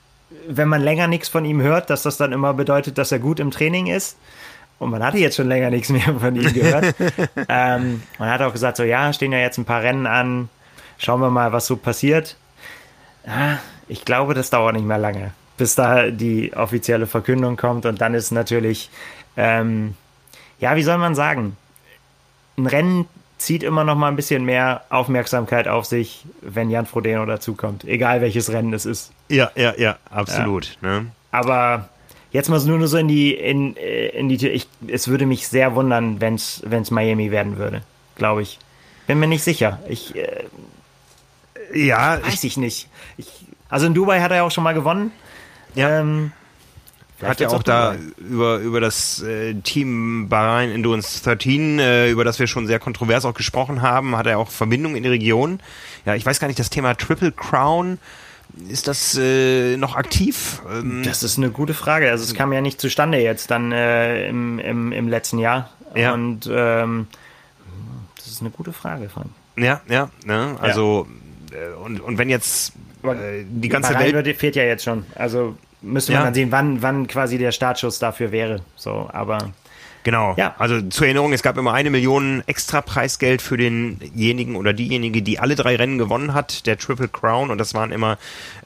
wenn man länger nichts von ihm hört, dass das dann immer bedeutet, dass er gut im Training ist. Und man hatte jetzt schon länger nichts mehr von ihm gehört. ähm, man hat auch gesagt, so, ja, stehen ja jetzt ein paar Rennen an, schauen wir mal, was so passiert. Ja, ich glaube, das dauert nicht mehr lange bis da die offizielle Verkündung kommt. Und dann ist natürlich, ähm, ja, wie soll man sagen, ein Rennen zieht immer noch mal ein bisschen mehr Aufmerksamkeit auf sich, wenn Jan Frodeno dazukommt, egal welches Rennen es ist. Ja, ja, ja, absolut. Ja. Ne? Aber jetzt mal nur so in die, in, äh, in die Tür. Ich, es würde mich sehr wundern, wenn es Miami werden würde, glaube ich. Bin mir nicht sicher. Ich, äh, ja, weiß ich, ich nicht. Ich, also in Dubai hat er ja auch schon mal gewonnen. Ja. Ähm, hat ja auch da über, über das äh, Team Bahrain Endurance 13, äh, über das wir schon sehr kontrovers auch gesprochen haben, hat er auch Verbindungen in die Region. Ja, ich weiß gar nicht, das Thema Triple Crown, ist das äh, noch aktiv? Ähm, das ist eine gute Frage. Also es kam ja nicht zustande jetzt dann äh, im, im, im letzten Jahr. Ja. Und ähm, das ist eine gute Frage, Frank. Ja, ja, ne? also ja. Äh, und, und wenn jetzt äh, die ganze Bahrain Welt... fehlt ja jetzt schon. Also müsste man ja. dann sehen, wann, wann quasi der Startschuss dafür wäre. So, aber. Genau. Ja. Also zur Erinnerung, es gab immer eine Million extra Preisgeld für denjenigen oder diejenige, die alle drei Rennen gewonnen hat, der Triple Crown. Und das waren immer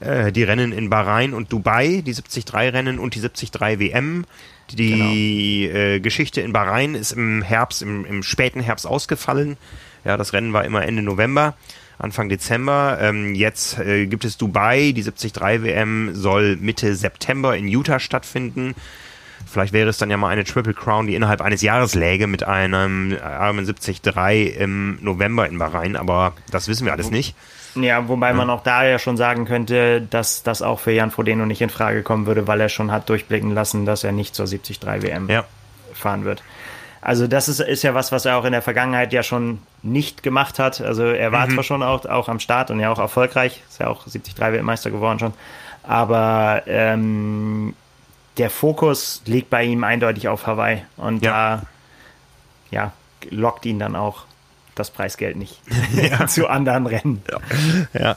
äh, die Rennen in Bahrain und Dubai, die 73 Rennen und die 73 WM. Die genau. äh, Geschichte in Bahrain ist im Herbst, im, im späten Herbst ausgefallen. Ja, das Rennen war immer Ende November. Anfang Dezember. Ähm, jetzt äh, gibt es Dubai, die 73 WM soll Mitte September in Utah stattfinden. Vielleicht wäre es dann ja mal eine Triple Crown, die innerhalb eines Jahres läge mit einem Ironman 73 im November in Bahrain, aber das wissen wir alles nicht. Ja, wobei man auch da ja schon sagen könnte, dass das auch für Jan Frodeno nicht in Frage kommen würde, weil er schon hat durchblicken lassen, dass er nicht zur 73 WM ja. fahren wird. Also das ist, ist ja was, was er auch in der Vergangenheit ja schon nicht gemacht hat. Also er war mhm. zwar schon auch, auch am Start und ja auch erfolgreich, ist ja auch 73 Weltmeister geworden schon, aber ähm, der Fokus liegt bei ihm eindeutig auf Hawaii und ja. da ja, lockt ihn dann auch das Preisgeld nicht ja. zu anderen Rennen. Ja. ja.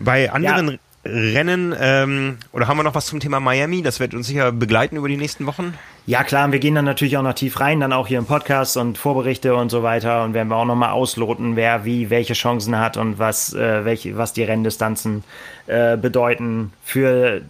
Bei anderen. Rennen ähm, oder haben wir noch was zum Thema Miami? Das wird uns sicher begleiten über die nächsten Wochen. Ja, klar, und wir gehen dann natürlich auch noch tief rein, dann auch hier im Podcast und Vorberichte und so weiter und werden wir auch nochmal ausloten, wer wie welche Chancen hat und was, äh, welche, was die Renndistanzen äh, bedeuten für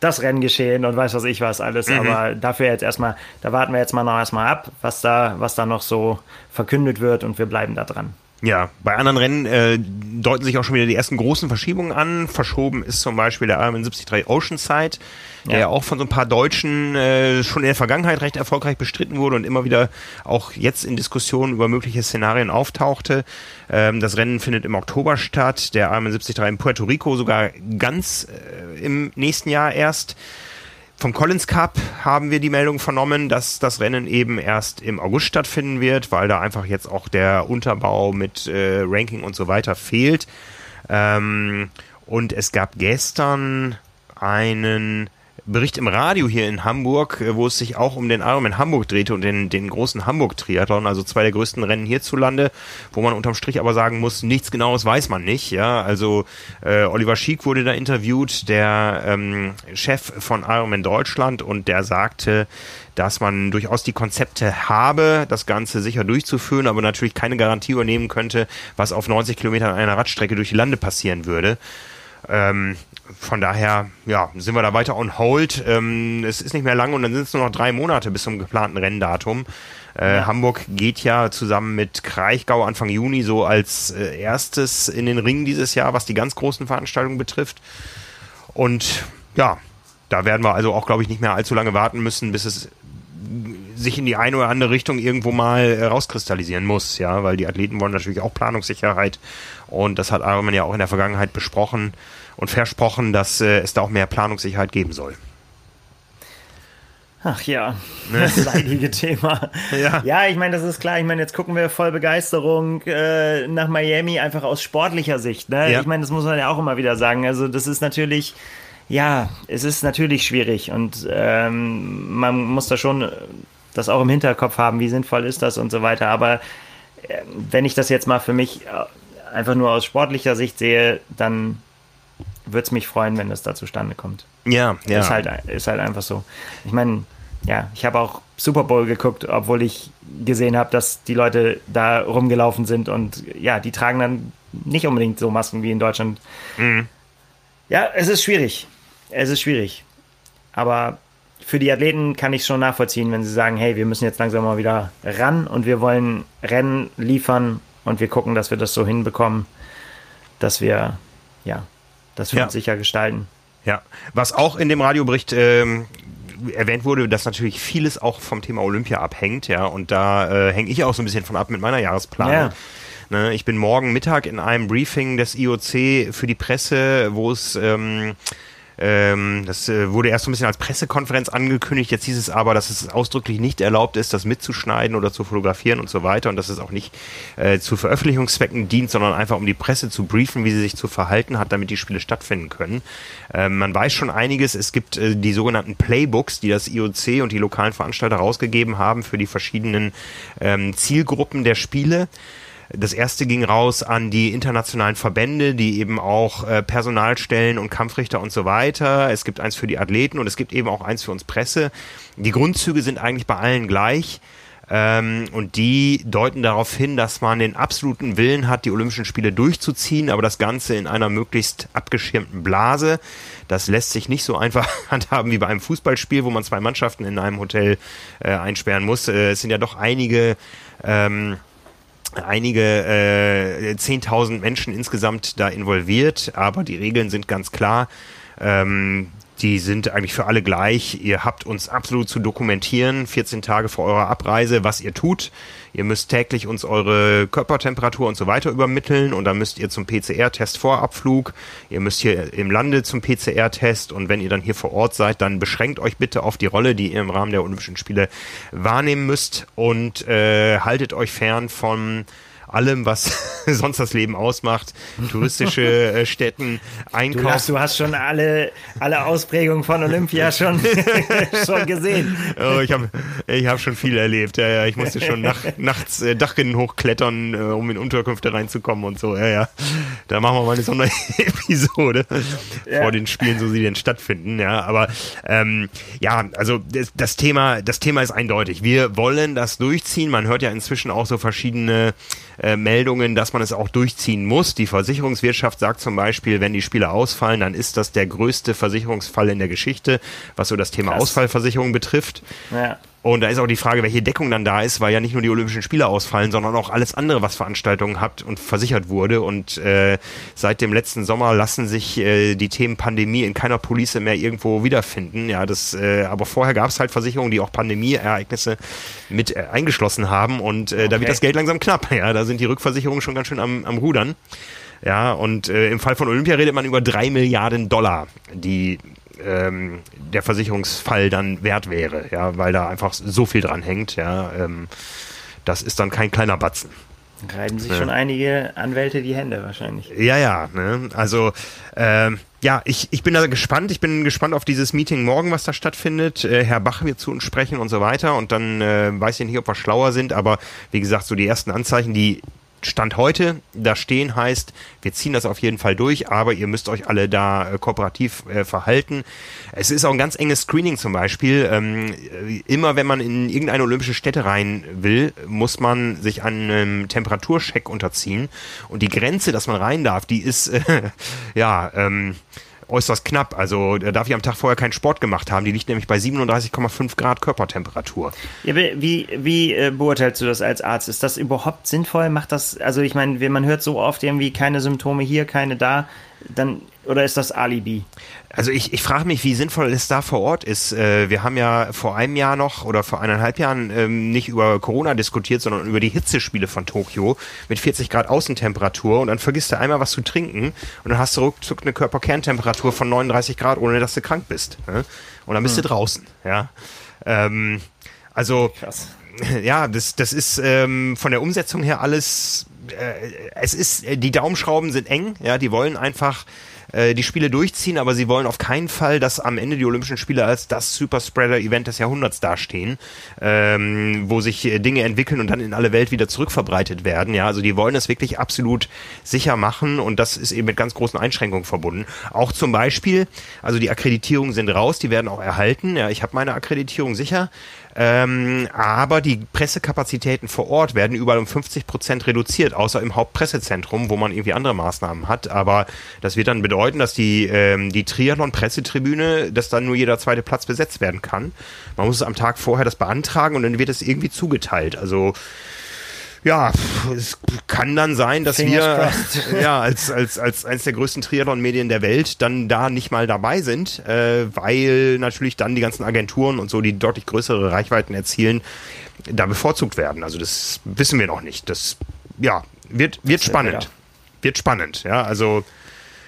das Renngeschehen und weiß was ich was alles. Mhm. Aber dafür jetzt erstmal, da warten wir jetzt mal noch erstmal ab, was da, was da noch so verkündet wird und wir bleiben da dran. Ja, bei anderen Rennen äh, deuten sich auch schon wieder die ersten großen Verschiebungen an. Verschoben ist zum Beispiel der Ironman 73 Oceanside, der ja. ja auch von so ein paar Deutschen äh, schon in der Vergangenheit recht erfolgreich bestritten wurde und immer wieder auch jetzt in Diskussionen über mögliche Szenarien auftauchte. Ähm, das Rennen findet im Oktober statt, der Ironman 73 in Puerto Rico sogar ganz äh, im nächsten Jahr erst. Vom Collins Cup haben wir die Meldung vernommen, dass das Rennen eben erst im August stattfinden wird, weil da einfach jetzt auch der Unterbau mit äh, Ranking und so weiter fehlt. Ähm, und es gab gestern einen Bericht im Radio hier in Hamburg, äh, wo es sich auch um den Ironman Hamburg drehte und den, den großen Hamburg-Triathlon, also zwei der größten Rennen hierzulande, wo man unterm Strich aber sagen muss, nichts Genaues weiß man nicht. Ja, also äh, Oliver Schiek wurde da interviewt, der ähm, Chef von Ironman Deutschland, und der sagte, dass man durchaus die Konzepte habe, das Ganze sicher durchzuführen, aber natürlich keine Garantie übernehmen könnte, was auf 90 Kilometern einer Radstrecke durch die Lande passieren würde. Ähm, von daher, ja, sind wir da weiter on hold. Ähm, es ist nicht mehr lang und dann sind es nur noch drei Monate bis zum geplanten Renndatum. Äh, ja. Hamburg geht ja zusammen mit Kraichgau Anfang Juni so als äh, erstes in den Ring dieses Jahr, was die ganz großen Veranstaltungen betrifft. Und ja, da werden wir also auch, glaube ich, nicht mehr allzu lange warten müssen, bis es sich in die eine oder andere Richtung irgendwo mal äh, rauskristallisieren muss, ja, weil die Athleten wollen natürlich auch Planungssicherheit und das hat Ironman ja auch in der Vergangenheit besprochen und versprochen, dass äh, es da auch mehr Planungssicherheit geben soll. Ach ja, ne? das leidige Thema. Ja. ja, ich meine, das ist klar. Ich meine, jetzt gucken wir voll Begeisterung äh, nach Miami, einfach aus sportlicher Sicht. Ne? Ja. Ich meine, das muss man ja auch immer wieder sagen. Also das ist natürlich, ja, es ist natürlich schwierig und ähm, man muss da schon das auch im Hinterkopf haben, wie sinnvoll ist das und so weiter. Aber äh, wenn ich das jetzt mal für mich äh, einfach nur aus sportlicher Sicht sehe, dann würde es mich freuen, wenn das da zustande kommt. Ja, ja. Ist halt, ist halt einfach so. Ich meine, ja, ich habe auch Super Bowl geguckt, obwohl ich gesehen habe, dass die Leute da rumgelaufen sind und ja, die tragen dann nicht unbedingt so Masken wie in Deutschland. Mhm. Ja, es ist schwierig. Es ist schwierig. Aber für die Athleten kann ich es schon nachvollziehen, wenn sie sagen, hey, wir müssen jetzt langsam mal wieder ran und wir wollen Rennen liefern und wir gucken, dass wir das so hinbekommen, dass wir ja das wird ja. sicher gestalten. Ja, was auch in dem Radiobericht ähm, erwähnt wurde, dass natürlich vieles auch vom Thema Olympia abhängt, ja, und da äh, hänge ich auch so ein bisschen von ab mit meiner Jahresplanung. Ja. Ne, ich bin morgen Mittag in einem Briefing des IOC für die Presse, wo es ähm, ähm, das äh, wurde erst so ein bisschen als Pressekonferenz angekündigt. Jetzt hieß es aber, dass es ausdrücklich nicht erlaubt ist, das mitzuschneiden oder zu fotografieren und so weiter und dass es auch nicht äh, zu Veröffentlichungszwecken dient, sondern einfach um die Presse zu briefen, wie sie sich zu verhalten hat, damit die Spiele stattfinden können. Ähm, man weiß schon einiges. Es gibt äh, die sogenannten Playbooks, die das IOC und die lokalen Veranstalter rausgegeben haben für die verschiedenen ähm, Zielgruppen der Spiele. Das erste ging raus an die internationalen Verbände, die eben auch äh, Personal stellen und Kampfrichter und so weiter. Es gibt eins für die Athleten und es gibt eben auch eins für uns Presse. Die Grundzüge sind eigentlich bei allen gleich. Ähm, und die deuten darauf hin, dass man den absoluten Willen hat, die Olympischen Spiele durchzuziehen, aber das Ganze in einer möglichst abgeschirmten Blase. Das lässt sich nicht so einfach handhaben wie bei einem Fußballspiel, wo man zwei Mannschaften in einem Hotel äh, einsperren muss. Äh, es sind ja doch einige ähm, einige äh, 10.000 Menschen insgesamt da involviert, aber die Regeln sind ganz klar. Ähm, die sind eigentlich für alle gleich. Ihr habt uns absolut zu dokumentieren, 14 Tage vor eurer Abreise, was ihr tut. Ihr müsst täglich uns eure Körpertemperatur und so weiter übermitteln und dann müsst ihr zum PCR-Test vor Abflug. Ihr müsst hier im Lande zum PCR-Test und wenn ihr dann hier vor Ort seid, dann beschränkt euch bitte auf die Rolle, die ihr im Rahmen der Olympischen Spiele wahrnehmen müsst und äh, haltet euch fern von allem, was sonst das Leben ausmacht. Touristische äh, Städten, Einkauf. Du hast, du hast, schon alle, alle Ausprägungen von Olympia schon, schon gesehen. Oh, ich habe ich hab schon viel erlebt. Ja, ja. Ich musste schon nach, nachts äh, Dachrinnen hochklettern, äh, um in Unterkünfte reinzukommen und so. Ja, ja. Da machen wir mal eine Sonderepisode ja. vor den Spielen, so sie denn stattfinden. Ja, aber ähm, ja, also das, das, Thema, das Thema ist eindeutig. Wir wollen das durchziehen. Man hört ja inzwischen auch so verschiedene äh, Meldungen, dass man es auch durchziehen muss. Die Versicherungswirtschaft sagt zum Beispiel, wenn die Spiele ausfallen, dann ist das der größte Versicherungsfall in der Geschichte, was so das Thema Krass. Ausfallversicherung betrifft. Ja. Und da ist auch die Frage, welche Deckung dann da ist, weil ja nicht nur die Olympischen Spiele ausfallen, sondern auch alles andere, was Veranstaltungen hat und versichert wurde. Und äh, seit dem letzten Sommer lassen sich äh, die Themen Pandemie in keiner Police mehr irgendwo wiederfinden. Ja, das, äh, aber vorher gab es halt Versicherungen, die auch Pandemieereignisse mit äh, eingeschlossen haben. Und äh, okay. da wird das Geld langsam knapp. Ja, da sind die Rückversicherungen schon ganz schön am, am Rudern. Ja, und äh, im Fall von Olympia redet man über drei Milliarden Dollar, die ähm, der Versicherungsfall dann wert wäre, ja, weil da einfach so viel dran hängt, ja. Ähm, das ist dann kein kleiner Batzen. Reiben sich ja. schon einige Anwälte die Hände wahrscheinlich. Ja, ja, ne? Also ähm, ja, ich, ich bin da gespannt. Ich bin gespannt auf dieses Meeting morgen, was da stattfindet. Äh, Herr Bach wird zu uns sprechen und so weiter. Und dann äh, weiß ich nicht, ob wir schlauer sind. Aber wie gesagt, so die ersten Anzeichen, die Stand heute da stehen heißt, wir ziehen das auf jeden Fall durch, aber ihr müsst euch alle da äh, kooperativ äh, verhalten. Es ist auch ein ganz enges Screening zum Beispiel. Ähm, immer wenn man in irgendeine olympische Stätte rein will, muss man sich einem Temperaturcheck unterziehen. Und die Grenze, dass man rein darf, die ist äh, ja ähm, äußerst knapp. Also da darf ich am Tag vorher keinen Sport gemacht haben. Die liegt nämlich bei 37,5 Grad Körpertemperatur. Ja, wie wie äh, beurteilst du das als Arzt? Ist das überhaupt sinnvoll? Macht das, also ich meine, man hört so oft irgendwie keine Symptome hier, keine da dann oder ist das Alibi? Also ich, ich frage mich, wie sinnvoll es da vor Ort ist. Äh, wir haben ja vor einem Jahr noch oder vor eineinhalb Jahren ähm, nicht über Corona diskutiert, sondern über die Hitzespiele von Tokio mit 40 Grad Außentemperatur und dann vergisst du einmal was zu trinken und dann hast du ruckzuck eine Körperkerntemperatur von 39 Grad, ohne dass du krank bist. Ne? Und dann bist hm. du draußen. Ja. Ähm, also Krass. ja, das, das ist ähm, von der Umsetzung her alles äh, es ist, äh, die Daumenschrauben sind eng, ja, die wollen einfach äh, die Spiele durchziehen, aber sie wollen auf keinen Fall, dass am Ende die Olympischen Spiele als das Superspreader-Event des Jahrhunderts dastehen, ähm, wo sich äh, Dinge entwickeln und dann in alle Welt wieder zurückverbreitet werden. Ja, also die wollen es wirklich absolut sicher machen und das ist eben mit ganz großen Einschränkungen verbunden. Auch zum Beispiel, also die Akkreditierungen sind raus, die werden auch erhalten. Ja, ich habe meine Akkreditierung sicher. Ähm, aber die Pressekapazitäten vor Ort werden überall um 50 Prozent reduziert, außer im Hauptpressezentrum, wo man irgendwie andere Maßnahmen hat. Aber das wird dann bedeuten, dass die, ähm, die Triathlon-Pressetribüne, dass dann nur jeder zweite Platz besetzt werden kann. Man muss es am Tag vorher das beantragen und dann wird es irgendwie zugeteilt. Also ja, es kann dann sein, dass wir ja als als als eines der größten Triathlon-Medien der Welt dann da nicht mal dabei sind, äh, weil natürlich dann die ganzen Agenturen und so, die deutlich größere Reichweiten erzielen, da bevorzugt werden. Also das wissen wir noch nicht. Das ja wird wird spannend, wird spannend. Ja, also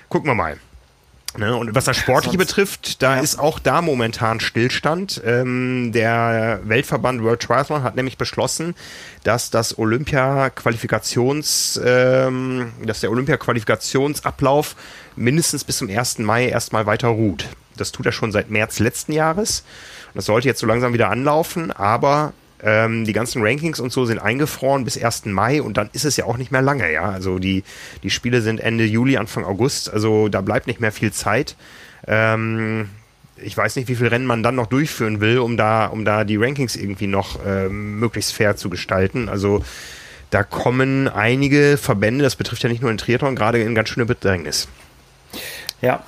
gucken wir mal. Ne, und was das Sportliche Sonst, betrifft, da ja. ist auch da momentan Stillstand. Ähm, der Weltverband World Triathlon hat nämlich beschlossen, dass das Olympia-Qualifikations, ähm, dass der Olympia-Qualifikationsablauf mindestens bis zum 1. Mai erstmal weiter ruht. Das tut er schon seit März letzten Jahres. Das sollte jetzt so langsam wieder anlaufen, aber ähm, die ganzen Rankings und so sind eingefroren bis 1. Mai und dann ist es ja auch nicht mehr lange, ja. Also die, die Spiele sind Ende Juli, Anfang August, also da bleibt nicht mehr viel Zeit. Ähm, ich weiß nicht, wie viel Rennen man dann noch durchführen will, um da, um da die Rankings irgendwie noch ähm, möglichst fair zu gestalten. Also da kommen einige Verbände, das betrifft ja nicht nur den Triathlon, gerade in ganz schöne Bedrängnis. Ja,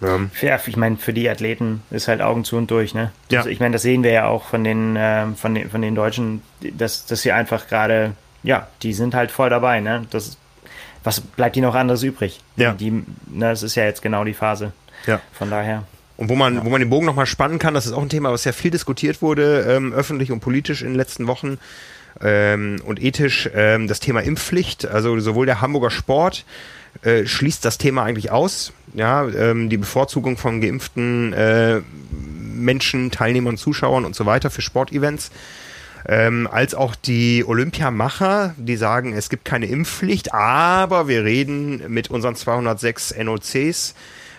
ja. Ich meine, für die Athleten ist halt Augen zu und durch, ne? Ja. Also ich meine, das sehen wir ja auch von den, äh, von den, von den Deutschen, dass, dass sie einfach gerade, ja, die sind halt voll dabei, ne? Das, was bleibt ihnen noch anderes übrig? Ja. Die, ne, das ist ja jetzt genau die Phase. Ja. Von daher. Und wo man, ja. wo man den Bogen nochmal spannen kann, das ist auch ein Thema, was ja viel diskutiert wurde, ähm, öffentlich und politisch in den letzten Wochen ähm, und ethisch, ähm, das Thema Impfpflicht. Also sowohl der Hamburger Sport äh, schließt das Thema eigentlich aus. Ja, ähm, die Bevorzugung von geimpften äh, Menschen, Teilnehmern, Zuschauern und so weiter für Sportevents. Ähm, als auch die Olympiamacher, die sagen, es gibt keine Impfpflicht, aber wir reden mit unseren 206 NOCs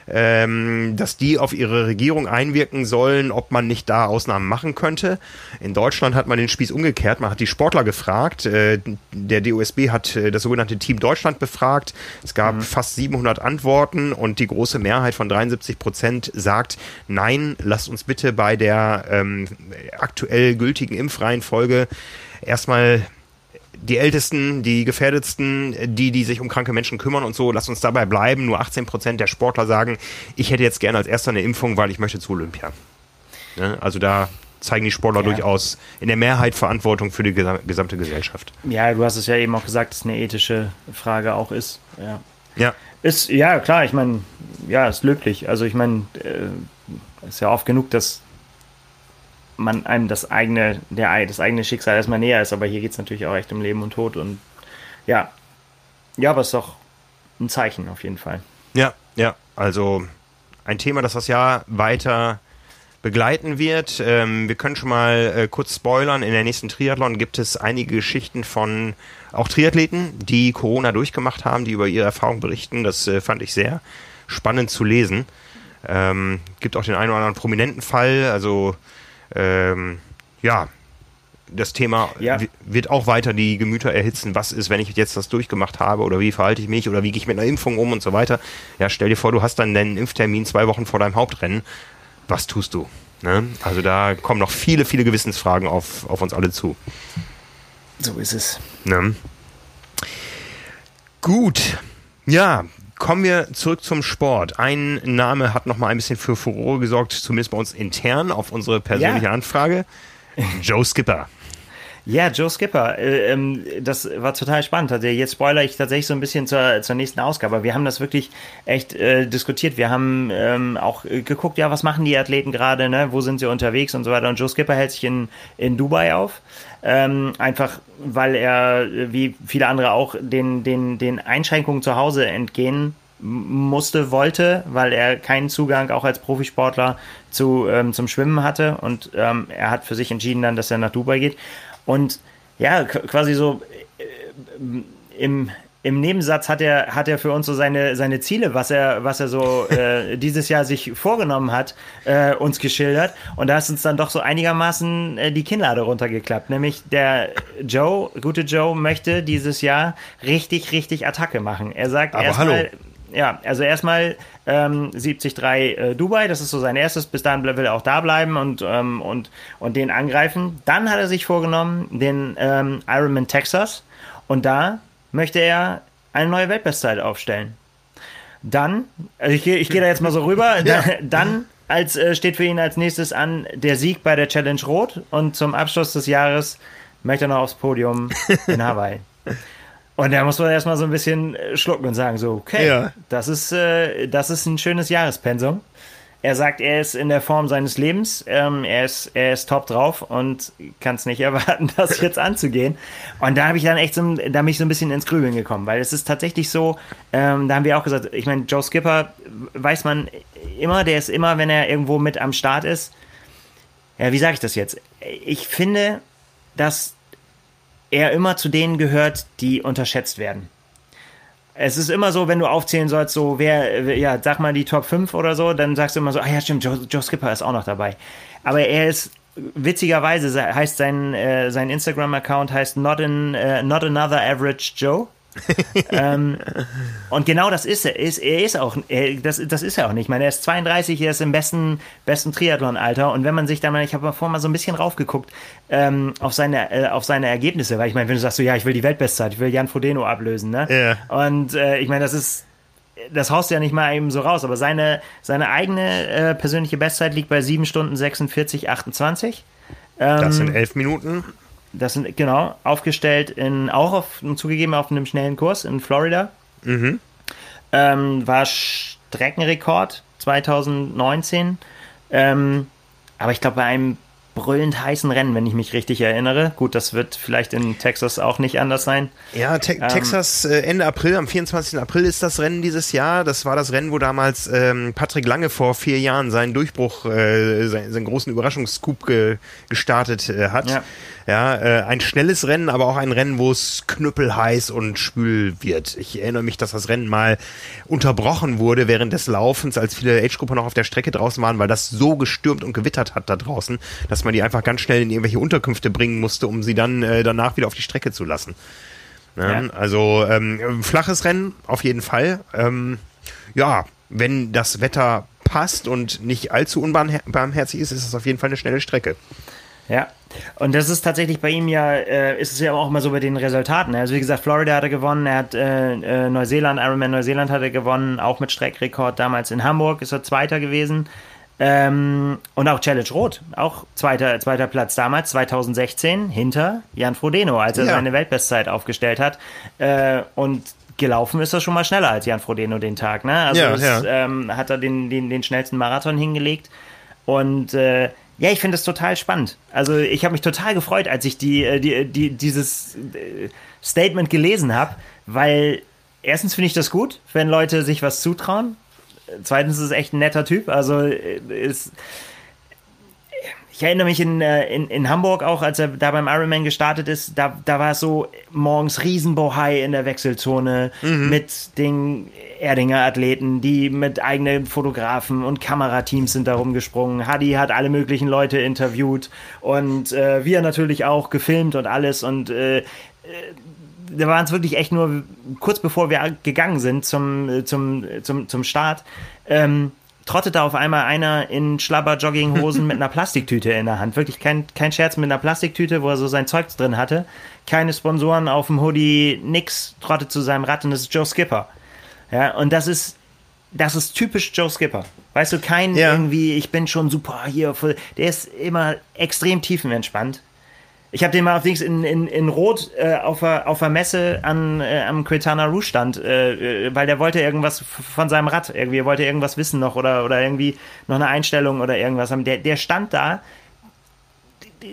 ähm, dass die auf ihre Regierung einwirken sollen, ob man nicht da Ausnahmen machen könnte. In Deutschland hat man den Spieß umgekehrt. Man hat die Sportler gefragt. Äh, der DOSB hat äh, das sogenannte Team Deutschland befragt. Es gab mhm. fast 700 Antworten und die große Mehrheit von 73 Prozent sagt, nein, lasst uns bitte bei der ähm, aktuell gültigen Impfreihenfolge erstmal die Ältesten, die Gefährdetsten, die, die sich um kranke Menschen kümmern und so, lass uns dabei bleiben. Nur 18 Prozent der Sportler sagen, ich hätte jetzt gerne als erster eine Impfung, weil ich möchte zu Olympia. Ne? Also da zeigen die Sportler ja. durchaus in der Mehrheit Verantwortung für die gesamte Gesellschaft. Ja, du hast es ja eben auch gesagt, dass es eine ethische Frage auch ist. Ja. Ja. Ist, ja, klar, ich meine, ja, ist löblich. Also ich meine, äh, ist ja oft genug, dass man einem das eigene, der, das eigene Schicksal erstmal näher ist, aber hier geht es natürlich auch echt um Leben und Tod und ja. Ja, aber es ist doch ein Zeichen auf jeden Fall. Ja, ja. Also ein Thema, das das Jahr weiter begleiten wird. Ähm, wir können schon mal äh, kurz spoilern. In der nächsten Triathlon gibt es einige Geschichten von auch Triathleten, die Corona durchgemacht haben, die über ihre Erfahrung berichten. Das äh, fand ich sehr spannend zu lesen. Ähm, gibt auch den einen oder anderen prominenten Fall, also ähm, ja, das Thema ja. wird auch weiter die Gemüter erhitzen. Was ist, wenn ich jetzt das durchgemacht habe oder wie verhalte ich mich oder wie gehe ich mit einer Impfung um und so weiter. Ja, stell dir vor, du hast dann deinen Impftermin zwei Wochen vor deinem Hauptrennen. Was tust du? Ne? Also da kommen noch viele, viele Gewissensfragen auf, auf uns alle zu. So ist es. Ne? Gut. Ja, kommen wir zurück zum Sport. Ein Name hat noch mal ein bisschen für Furore gesorgt, zumindest bei uns intern auf unsere persönliche ja. Anfrage. Joe Skipper. Ja, Joe Skipper, äh, ähm, das war total spannend. Also jetzt spoiler ich tatsächlich so ein bisschen zur, zur nächsten Ausgabe. Wir haben das wirklich echt äh, diskutiert. Wir haben ähm, auch geguckt, ja, was machen die Athleten gerade, ne? wo sind sie unterwegs und so weiter. Und Joe Skipper hält sich in, in Dubai auf. Ähm, einfach weil er, wie viele andere auch, den, den, den Einschränkungen zu Hause entgehen musste, wollte, weil er keinen Zugang auch als Profisportler zu, ähm, zum Schwimmen hatte und ähm, er hat für sich entschieden dann, dass er nach Dubai geht. Und ja, quasi so äh, im, im Nebensatz hat er, hat er für uns so seine, seine Ziele, was er, was er so äh, dieses Jahr sich vorgenommen hat, äh, uns geschildert. Und da ist uns dann doch so einigermaßen äh, die Kinnlade runtergeklappt. Nämlich der Joe, gute Joe, möchte dieses Jahr richtig, richtig Attacke machen. Er sagt erstmal ja, also erstmal ähm, 73 äh, Dubai, das ist so sein erstes, bis dahin will er auch da bleiben und, ähm, und, und den angreifen. Dann hat er sich vorgenommen, den ähm, Ironman Texas und da möchte er eine neue Weltbestzeit aufstellen. Dann, also ich gehe ich geh da jetzt mal so rüber, ja. dann als, äh, steht für ihn als nächstes an der Sieg bei der Challenge Rot und zum Abschluss des Jahres möchte er noch aufs Podium in Hawaii. Und da muss man erstmal so ein bisschen äh, schlucken und sagen, so, okay, ja. das, ist, äh, das ist ein schönes Jahrespensum. Er sagt, er ist in der Form seines Lebens, ähm, er, ist, er ist top drauf und kann es nicht erwarten, das jetzt anzugehen. Und da habe ich dann echt so, da bin ich so ein bisschen ins Grübeln gekommen, weil es ist tatsächlich so, ähm, da haben wir auch gesagt, ich meine, Joe Skipper weiß man immer, der ist immer, wenn er irgendwo mit am Start ist, ja, wie sage ich das jetzt? Ich finde, dass er immer zu denen gehört, die unterschätzt werden. Es ist immer so, wenn du aufzählen sollst, so wer, ja, sag mal die Top 5 oder so, dann sagst du immer so, ah ja, stimmt, Joe, Joe Skipper ist auch noch dabei. Aber er ist witzigerweise heißt sein, äh, sein Instagram-Account heißt not, in, uh, not Another Average Joe ähm, und genau das ist er. Ist, er ist auch, er, das, das ist er auch nicht. Ich meine, er ist 32, er ist im besten, besten Triathlon-Alter. Und wenn man sich da mal, ich habe mal vorher mal so ein bisschen raufgeguckt ähm, auf, seine, äh, auf seine Ergebnisse, weil ich meine, wenn du sagst so, ja, ich will die Weltbestzeit, ich will Jan Frodeno ablösen, ne? Yeah. Und äh, ich meine, das ist, das haust du ja nicht mal eben so raus, aber seine, seine eigene äh, persönliche Bestzeit liegt bei 7 Stunden 46, 28. Ähm, das sind elf Minuten. Das sind, genau, aufgestellt in, auch auf, zugegeben auf einem schnellen Kurs in Florida. Mhm. Ähm, war Streckenrekord 2019. Ähm, aber ich glaube, bei einem brüllend heißen Rennen, wenn ich mich richtig erinnere. Gut, das wird vielleicht in Texas auch nicht anders sein. Ja, Te ähm, Texas äh, Ende April, am 24. April ist das Rennen dieses Jahr. Das war das Rennen, wo damals ähm, Patrick Lange vor vier Jahren seinen Durchbruch, äh, seinen, seinen großen Überraschungsscoop ge gestartet äh, hat. Ja. Ja, äh, ein schnelles Rennen, aber auch ein Rennen, wo es knüppelheiß und schwül wird. Ich erinnere mich, dass das Rennen mal unterbrochen wurde während des Laufens, als viele Age-Grupper noch auf der Strecke draußen waren, weil das so gestürmt und gewittert hat da draußen, dass man die einfach ganz schnell in irgendwelche Unterkünfte bringen musste, um sie dann äh, danach wieder auf die Strecke zu lassen. Ja, ja. Also ähm, flaches Rennen auf jeden Fall. Ähm, ja, wenn das Wetter passt und nicht allzu unbarmherzig ist, ist es auf jeden Fall eine schnelle Strecke. Ja, und das ist tatsächlich bei ihm ja, äh, ist es ja auch immer so bei den Resultaten. Also wie gesagt, Florida hat er gewonnen, er hat äh, äh, Neuseeland, Ironman Neuseeland hat er gewonnen, auch mit Streckrekord damals in Hamburg ist er Zweiter gewesen. Ähm, und auch Challenge Rot, auch zweiter, zweiter Platz damals, 2016, hinter Jan Frodeno, als er ja. seine Weltbestzeit aufgestellt hat. Äh, und gelaufen ist er schon mal schneller als Jan Frodeno den Tag. Ne? Also ja, das, ja. Ähm, hat er den, den, den schnellsten Marathon hingelegt. Und äh, ja, ich finde es total spannend. Also ich habe mich total gefreut, als ich die, äh, die, die, dieses äh, Statement gelesen habe, weil erstens finde ich das gut, wenn Leute sich was zutrauen. Zweitens ist es echt ein netter Typ. Also äh, ist, ich erinnere mich in, äh, in, in Hamburg auch, als er da beim Ironman gestartet ist, da, da war es so morgens Riesenbohai in der Wechselzone mhm. mit den Erdinger Athleten, die mit eigenen Fotografen und Kamerateams sind da rumgesprungen. Hadi hat alle möglichen Leute interviewt und äh, wir natürlich auch gefilmt und alles und äh, äh da waren es wirklich echt nur kurz bevor wir gegangen sind zum, äh, zum, zum, zum Start. Ähm, trottete auf einmal einer in Schlabber-Jogginghosen mit einer Plastiktüte in der Hand. Wirklich kein, kein Scherz mit einer Plastiktüte, wo er so sein Zeug drin hatte. Keine Sponsoren auf dem Hoodie, nix, trottet zu seinem Rad und das ist Joe Skipper. Ja, und das ist, das ist typisch Joe Skipper. Weißt du, kein ja. irgendwie, ich bin schon super hier, voll, der ist immer extrem tiefenentspannt. Ich habe den mal auf Dings in, in, in Rot äh, auf, der, auf der Messe an, äh, am Quetana Rouge stand, äh, äh, weil der wollte irgendwas von seinem Rad, irgendwie er wollte irgendwas wissen noch oder, oder irgendwie noch eine Einstellung oder irgendwas haben. Der, der stand da,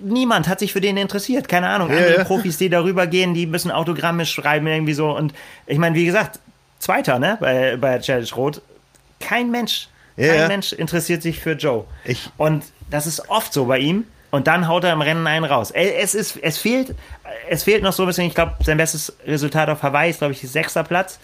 niemand hat sich für den interessiert. Keine Ahnung. Ja, Andere ja. Profis, die darüber gehen, die müssen Autogramme schreiben, irgendwie so. Und ich meine, wie gesagt, Zweiter, ne, bei, bei Challenge Rot. Kein Mensch, kein ja, Mensch interessiert sich für Joe. Ich. Und das ist oft so bei ihm und dann haut er im Rennen einen raus. Es, ist, es, fehlt, es fehlt noch so ein bisschen, ich glaube, sein bestes Resultat auf Hawaii ist, glaube ich, sechster Platz,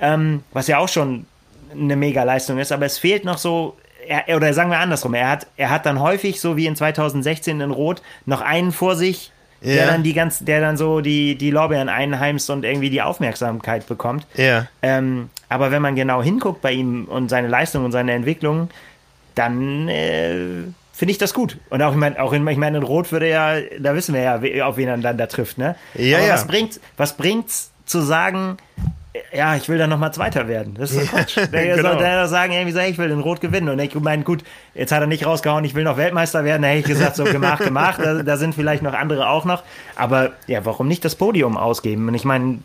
ähm, was ja auch schon eine Mega-Leistung ist, aber es fehlt noch so, er, oder sagen wir andersrum, er hat, er hat dann häufig, so wie in 2016 in Rot, noch einen vor sich, ja. der dann die ganz, der dann so die, die Lorbeeren einheimst und irgendwie die Aufmerksamkeit bekommt. Ja. Ähm, aber wenn man genau hinguckt bei ihm und seine Leistung und seine Entwicklung, dann äh, finde ich das gut. Und auch, ich meine, auch in, ich meine, in Rot würde ja, da wissen wir ja, auf wen er dann da trifft, ne? Ja, Aber ja. was bringt, was bringt's zu sagen, ja, ich will dann nochmal Zweiter werden. Das ist doch Quatsch. Der genau. soll der sagen, irgendwie so, ich will in Rot gewinnen. Und ich meine, gut, jetzt hat er nicht rausgehauen, ich will noch Weltmeister werden. Da hätte ich gesagt, so gemacht, gemacht. Da, da, sind vielleicht noch andere auch noch. Aber ja, warum nicht das Podium ausgeben? Und ich meine,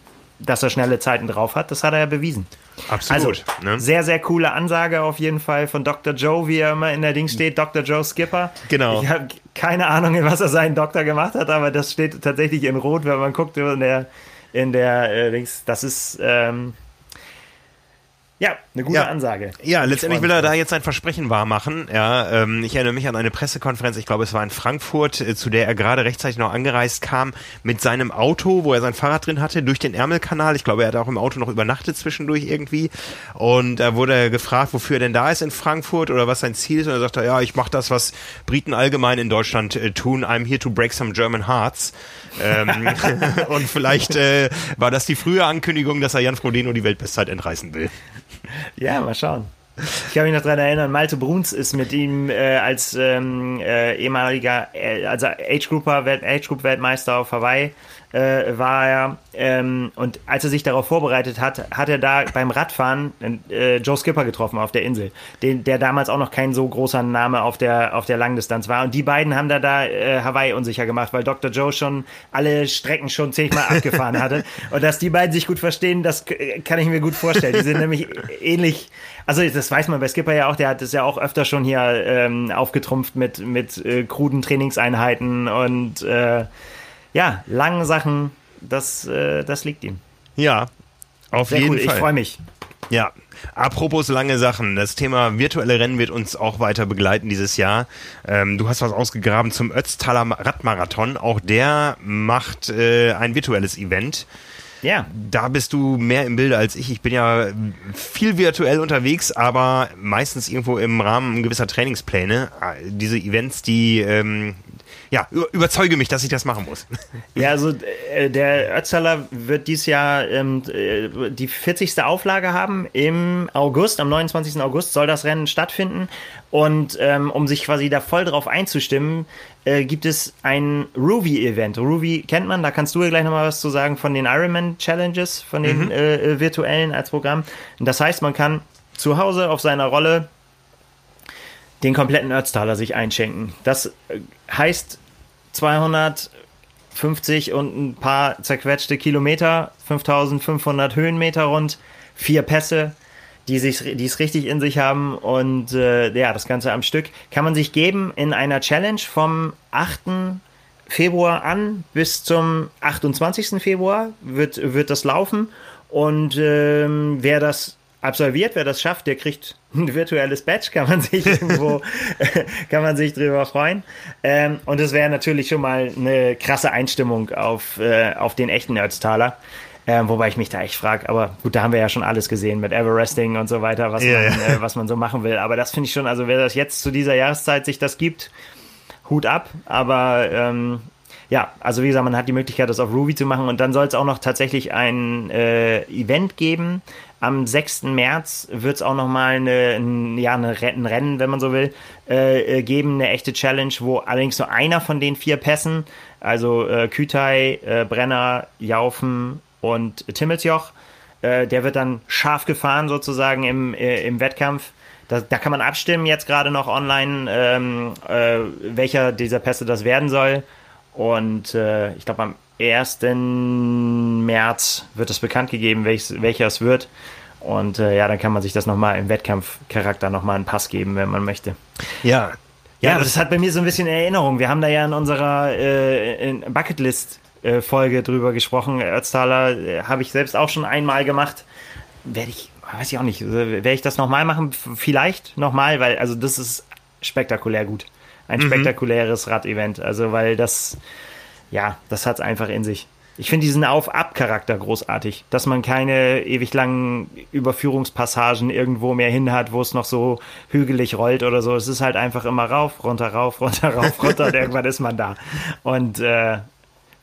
dass er schnelle Zeiten drauf hat, das hat er ja bewiesen. Absolut. Also, ne? Sehr, sehr coole Ansage auf jeden Fall von Dr. Joe, wie er immer in der Ding steht, Dr. Joe Skipper. Genau. Ich habe keine Ahnung, was er seinen Doktor gemacht hat, aber das steht tatsächlich in Rot, wenn man guckt in der, in der äh, Dings. Das ist ähm, ja, eine gute ja. Ansage. Ja, letztendlich will er da jetzt sein Versprechen wahrmachen. Ja, ähm, ich erinnere mich an eine Pressekonferenz, ich glaube, es war in Frankfurt, äh, zu der er gerade rechtzeitig noch angereist kam, mit seinem Auto, wo er sein Fahrrad drin hatte, durch den Ärmelkanal. Ich glaube, er hat auch im Auto noch übernachtet zwischendurch irgendwie. Und da wurde er gefragt, wofür er denn da ist in Frankfurt oder was sein Ziel ist. Und er sagte, ja, ich mache das, was Briten allgemein in Deutschland äh, tun. I'm here to break some German hearts. ähm, und vielleicht äh, war das die frühe Ankündigung, dass er Jan Frodeno die Weltbestzeit entreißen will. Ja, mal schauen. Ich kann mich noch daran erinnern, Malte Bruns ist mit ihm äh, als ähm, äh, ehemaliger, äh, also Age-Group-Weltmeister auf Hawaii äh, war er. Ähm, und als er sich darauf vorbereitet hat, hat er da beim Radfahren äh, Joe Skipper getroffen auf der Insel, den, der damals auch noch kein so großer Name auf der, auf der Langdistanz war. Und die beiden haben da, da äh, Hawaii unsicher gemacht, weil Dr. Joe schon alle Strecken schon zehnmal abgefahren hatte. Und dass die beiden sich gut verstehen, das kann ich mir gut vorstellen. Die sind nämlich ähnlich. Also das weiß man bei Skipper ja auch, der hat es ja auch öfter schon hier ähm, aufgetrumpft mit, mit äh, kruden Trainingseinheiten und äh, ja, langen Sachen, das, äh, das liegt ihm. Ja, auf Sehr jeden cool. Fall. Ich freue mich. Ja, apropos lange Sachen. Das Thema virtuelle Rennen wird uns auch weiter begleiten dieses Jahr. Ähm, du hast was ausgegraben zum Ötztaler Radmarathon. Auch der macht äh, ein virtuelles Event. Ja. Da bist du mehr im Bilde als ich. Ich bin ja viel virtuell unterwegs, aber meistens irgendwo im Rahmen gewisser Trainingspläne. Diese Events, die, ähm, ja, überzeuge mich, dass ich das machen muss. Ja, also äh, der Ötzaler wird dieses Jahr ähm, äh, die 40. Auflage haben. Im August, am 29. August soll das Rennen stattfinden. Und ähm, um sich quasi da voll drauf einzustimmen, äh, gibt es ein Ruby-Event. Ruby kennt man, da kannst du ja gleich nochmal was zu sagen von den Ironman Challenges, von den mhm. äh, äh virtuellen als Programm. Und das heißt, man kann zu Hause auf seiner Rolle den kompletten Ötztaler sich einschenken. Das äh, heißt 250 und ein paar zerquetschte Kilometer, 5500 Höhenmeter rund, vier Pässe, die es richtig in sich haben und äh, ja, das Ganze am Stück kann man sich geben in einer Challenge vom 8. Februar an bis zum 28. Februar wird, wird das laufen und ähm, wer das absolviert. Wer das schafft, der kriegt ein virtuelles Badge, kann man sich irgendwo, kann man sich drüber freuen. Ähm, und es wäre natürlich schon mal eine krasse Einstimmung auf, äh, auf den echten Ötztaler. Ähm, wobei ich mich da echt frage, aber gut, da haben wir ja schon alles gesehen mit Everesting und so weiter, was, yeah. man, äh, was man so machen will. Aber das finde ich schon, also wer das jetzt zu dieser Jahreszeit sich das gibt, Hut ab. Aber ähm, ja, also wie gesagt, man hat die Möglichkeit, das auf Ruby zu machen und dann soll es auch noch tatsächlich ein äh, Event geben. Am 6. März wird es auch nochmal ein, ja, ein Rennen, wenn man so will, äh, äh, geben, eine echte Challenge, wo allerdings nur einer von den vier Pässen, also äh, Kütai, äh, Brenner, Jaufen und Timmelsjoch, äh, der wird dann scharf gefahren sozusagen im, äh, im Wettkampf. Da, da, kann man abstimmen jetzt gerade noch online, ähm, äh, welcher dieser Pässe das werden soll. Und äh, ich glaube, am 1. März wird es bekannt gegeben, welch, welcher es wird. Und äh, ja, dann kann man sich das nochmal im Wettkampfcharakter nochmal einen Pass geben, wenn man möchte. Ja. Ja, das, das hat bei mir so ein bisschen Erinnerung. Wir haben da ja in unserer äh, Bucketlist äh, Folge drüber gesprochen. Ötztaler äh, habe ich selbst auch schon einmal gemacht. Werde ich, weiß ich auch nicht, werde ich das nochmal machen? Vielleicht nochmal, weil also das ist spektakulär gut ein mhm. spektakuläres Radevent. Also, weil das, ja, das hat es einfach in sich. Ich finde diesen Auf-Ab-Charakter großartig, dass man keine ewig langen Überführungspassagen irgendwo mehr hin hat, wo es noch so hügelig rollt oder so. Es ist halt einfach immer rauf, runter, rauf, runter, rauf, runter und irgendwann ist man da. Und äh,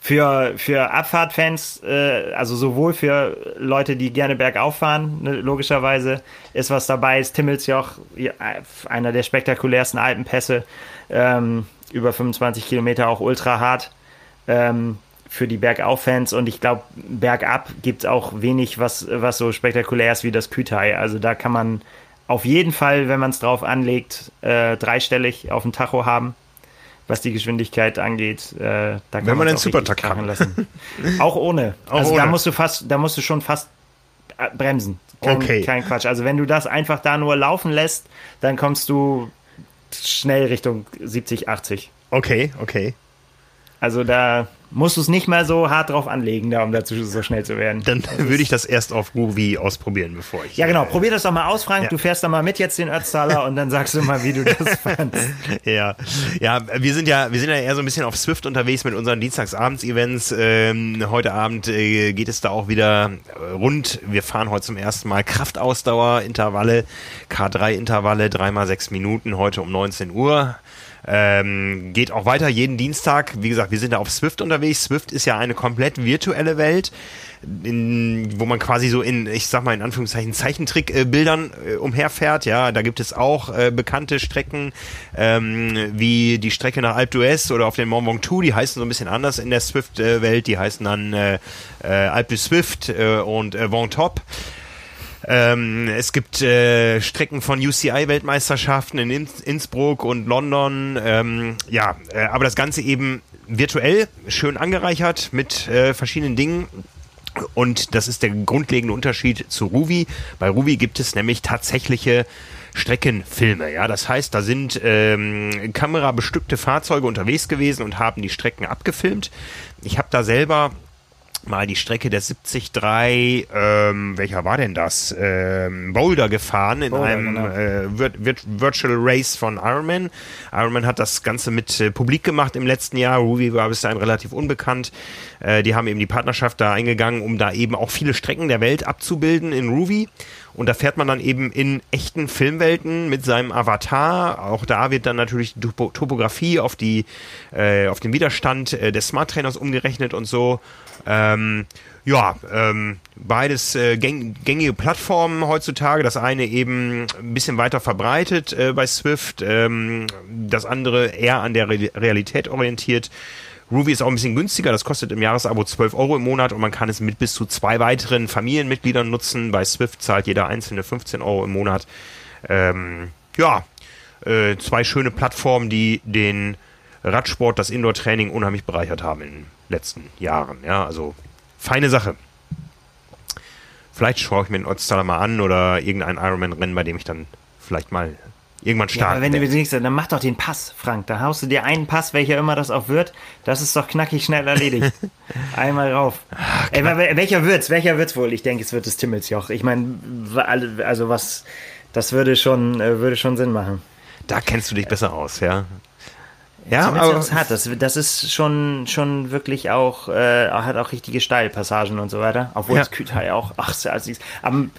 für, für Abfahrtfans, äh, also sowohl für Leute, die gerne bergauf fahren, ne, logischerweise, ist was dabei, ist Timmelsjoch, einer der spektakulärsten Alpenpässe, ähm, über 25 Kilometer auch ultra hart. Ähm, für die Bergauf-Fans und ich glaube, bergab gibt es auch wenig, was, was so spektakulär ist wie das Kütai. Also da kann man auf jeden Fall, wenn man es drauf anlegt, äh, dreistellig auf dem Tacho haben was die Geschwindigkeit angeht. Äh, da kann Wenn man den Supertakt krachen lassen. auch ohne. Auch also ohne. da musst du fast, da musst du schon fast äh, bremsen. Kein, okay. kein Quatsch. Also wenn du das einfach da nur laufen lässt, dann kommst du schnell Richtung 70, 80. Okay, okay. Also da musst du es nicht mal so hart drauf anlegen, da, um dazu so schnell zu werden. Dann würde ich das erst auf Groovy ausprobieren, bevor ich. Ja, genau. Äh, Probier das doch mal aus, Frank. Ja. Du fährst da mal mit jetzt den Ötztaler und dann sagst du mal, wie du das fandst. ja, ja, wir sind ja, wir sind ja eher so ein bisschen auf Swift unterwegs mit unseren Dienstagsabends-Events. Ähm, heute Abend äh, geht es da auch wieder rund. Wir fahren heute zum ersten Mal Kraftausdauer, Intervalle, K3-Intervalle, dreimal sechs Minuten, heute um 19 Uhr. Ähm, geht auch weiter jeden Dienstag. Wie gesagt, wir sind da auf Swift unterwegs. Swift ist ja eine komplett virtuelle Welt, in, wo man quasi so in, ich sag mal in Anführungszeichen, Zeichentrickbildern äh, umherfährt. Ja, da gibt es auch äh, bekannte Strecken, ähm, wie die Strecke nach Alpe d'Huez oder auf den Mont Ventoux. Die heißen so ein bisschen anders in der Swift-Welt. Die heißen dann äh, äh, Alpe Swift äh, und äh, Ventop. Ähm, es gibt äh, Strecken von UCI-Weltmeisterschaften in Innsbruck und London. Ähm, ja, äh, aber das Ganze eben virtuell, schön angereichert mit äh, verschiedenen Dingen. Und das ist der grundlegende Unterschied zu Ruby. Bei Ruby gibt es nämlich tatsächliche Streckenfilme. Ja, das heißt, da sind ähm, kamerabestückte Fahrzeuge unterwegs gewesen und haben die Strecken abgefilmt. Ich habe da selber mal die Strecke der 73, ähm, welcher war denn das? Ähm, Boulder gefahren in Boulder, einem genau. äh, Vir Vir Virtual Race von Ironman. Ironman hat das Ganze mit äh, publik gemacht im letzten Jahr. Ruby war bis dahin relativ unbekannt. Äh, die haben eben die Partnerschaft da eingegangen, um da eben auch viele Strecken der Welt abzubilden in Ruby. Und da fährt man dann eben in echten Filmwelten mit seinem Avatar. Auch da wird dann natürlich die Topografie auf die äh, auf den Widerstand äh, des Smart Trainers umgerechnet und so. Ähm, ja, ähm, beides äh, gäng gängige Plattformen heutzutage. Das eine eben ein bisschen weiter verbreitet äh, bei Swift, ähm, das andere eher an der Re Realität orientiert. Ruby ist auch ein bisschen günstiger, das kostet im Jahresabo 12 Euro im Monat und man kann es mit bis zu zwei weiteren Familienmitgliedern nutzen. Bei Swift zahlt jeder einzelne 15 Euro im Monat. Ähm, ja, äh, zwei schöne Plattformen, die den Radsport, das Indoor-Training unheimlich bereichert haben in letzten Jahren. Ja, also feine Sache. Vielleicht schaue ich mir den Oddstaler mal an oder irgendein Ironman-Rennen, bei dem ich dann vielleicht mal irgendwann starten. Ja, wenn du denkst, dann mach doch den Pass, Frank. Da haust du dir einen Pass, welcher immer das auch wird. Das ist doch knackig schnell erledigt. Einmal rauf. Ach, Ey, welcher wird's? Welcher wird's wohl? Ich denke, es wird das Timmelsjoch. Ich meine, also was, das würde schon, äh, würde schon Sinn machen. Da kennst du dich besser aus, ja. Ja, aber das hat das, das ist schon schon wirklich auch äh, hat auch richtige Steilpassagen und so weiter, obwohl ja. das Kühlteil auch ach also am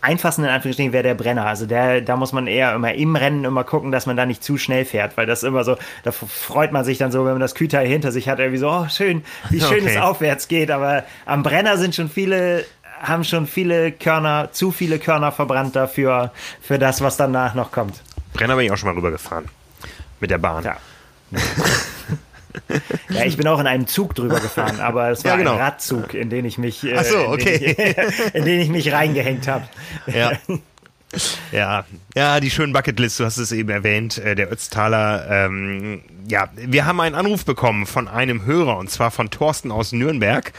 einfachsten in Anführungsstrichen wäre der Brenner. Also der, da muss man eher immer im Rennen immer gucken, dass man da nicht zu schnell fährt, weil das immer so, da freut man sich dann so, wenn man das Kühlteil hinter sich hat, irgendwie so, oh schön, wie schön okay. es aufwärts geht. Aber am Brenner sind schon viele, haben schon viele Körner, zu viele Körner verbrannt dafür, für das, was danach noch kommt. Brenner bin ich auch schon mal rübergefahren. Mit der Bahn. Ja. ja, ich bin auch in einem Zug drüber gefahren, aber es war ja, genau. ein Radzug, in den ich mich, äh, so, okay. in, den ich, in den ich mich reingehängt habe. Ja. Ja, ja, die schönen Bucketlist, du hast es eben erwähnt, äh, der Ötztaler. Ähm, ja, wir haben einen Anruf bekommen von einem Hörer und zwar von Thorsten aus Nürnberg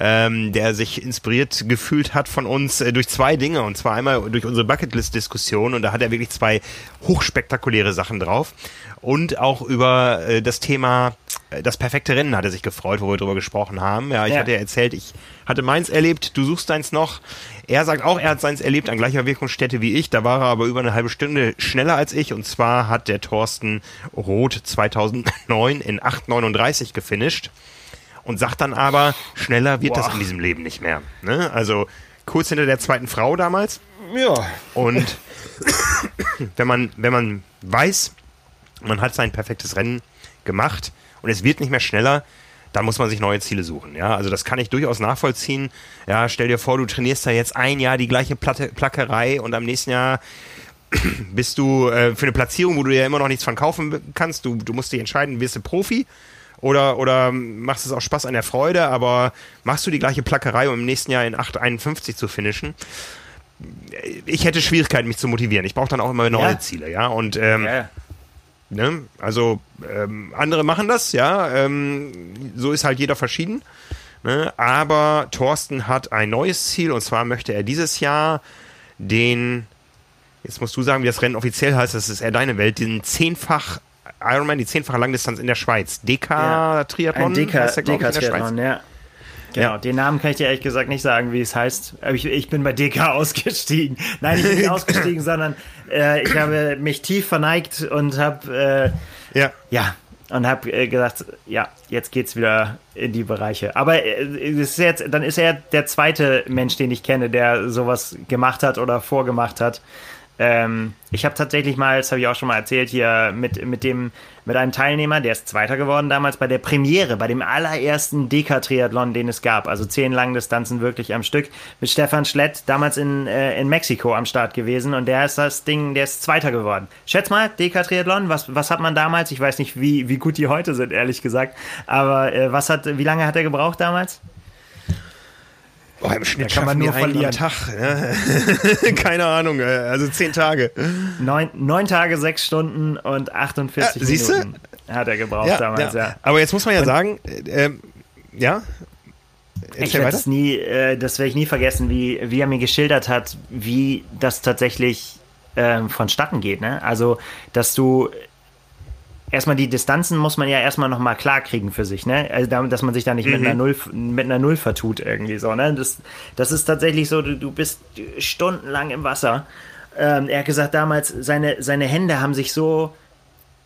ähm, der sich inspiriert gefühlt hat von uns äh, durch zwei Dinge. Und zwar einmal durch unsere Bucketlist-Diskussion und da hat er wirklich zwei hochspektakuläre Sachen drauf. Und auch über äh, das Thema äh, das perfekte Rennen hat er sich gefreut, wo wir drüber gesprochen haben. Ja, ich ja. hatte ja erzählt, ich hatte meins erlebt, du suchst deins noch. Er sagt auch, er hat seins erlebt an gleicher Wirkungsstätte wie ich. Da war er aber über eine halbe Stunde schneller als ich. Und zwar hat der Thorsten Roth 2009 in 8,39 gefinisht und sagt dann aber, schneller wird Boah. das in diesem Leben nicht mehr. Ne? Also kurz hinter der zweiten Frau damals. Ja. Und wenn man, wenn man weiß, man hat sein perfektes Rennen gemacht und es wird nicht mehr schneller, dann muss man sich neue Ziele suchen. Ja, also das kann ich durchaus nachvollziehen. Ja, stell dir vor, du trainierst da jetzt ein Jahr die gleiche Platte, Plackerei und am nächsten Jahr bist du äh, für eine Platzierung, wo du ja immer noch nichts von kaufen kannst. Du, du musst dich entscheiden, wirst du Profi oder, oder machst es auch Spaß an der Freude, aber machst du die gleiche Plackerei, um im nächsten Jahr in 8,51 zu finishen? Ich hätte Schwierigkeiten, mich zu motivieren. Ich brauche dann auch immer neue ja. Ziele, ja. Und ähm, ja. Ne? also ähm, andere machen das, ja. Ähm, so ist halt jeder verschieden. Ne? Aber Thorsten hat ein neues Ziel und zwar möchte er dieses Jahr den, jetzt musst du sagen, wie das Rennen offiziell heißt, das ist eher deine Welt, den zehnfach Ironman, die zehnfache Langdistanz in der Schweiz. DK-Triathlon? Ja. DK-Triathlon, ja. Genau, ja. den Namen kann ich dir ehrlich gesagt nicht sagen, wie es heißt. Ich, ich bin bei DK ausgestiegen. Nein, ich bin nicht ausgestiegen, sondern äh, ich habe mich tief verneigt und habe äh, ja. ja und habe äh, gesagt, ja, jetzt geht's wieder in die Bereiche. Aber äh, ist jetzt, dann ist er der zweite Mensch, den ich kenne, der sowas gemacht hat oder vorgemacht hat. Ähm, ich habe tatsächlich mal, das habe ich auch schon mal erzählt, hier mit, mit dem mit einem Teilnehmer, der ist Zweiter geworden damals bei der Premiere, bei dem allerersten Deka-Triathlon, den es gab. Also zehn Langdistanzen wirklich am Stück. Mit Stefan Schlett, damals in, äh, in Mexiko am Start gewesen und der ist das Ding, der ist Zweiter geworden. Schätz mal, Deka-Triathlon, was, was hat man damals? Ich weiß nicht, wie, wie gut die heute sind, ehrlich gesagt. Aber äh, was hat, wie lange hat er gebraucht damals? Boah, im Schnitt da kann man nur verlieren. Tag. Ja. Keine Ahnung, äh, also zehn Tage. Neun, neun Tage, sechs Stunden und 48 ja, siehste? Minuten hat er gebraucht ja, damals, ja. Aber jetzt muss man ja und, sagen, äh, ähm, ja. Ich werde das nie, äh, das werde ich nie vergessen, wie, wie er mir geschildert hat, wie das tatsächlich äh, vonstatten geht. Ne? Also, dass du erstmal die Distanzen muss man ja erstmal nochmal klar kriegen für sich, ne? Also, dass man sich da nicht mhm. mit einer Null, mit einer Null vertut irgendwie so, ne? Das, das ist tatsächlich so, du, du bist stundenlang im Wasser. Ähm, er hat gesagt, damals, seine, seine Hände haben sich so,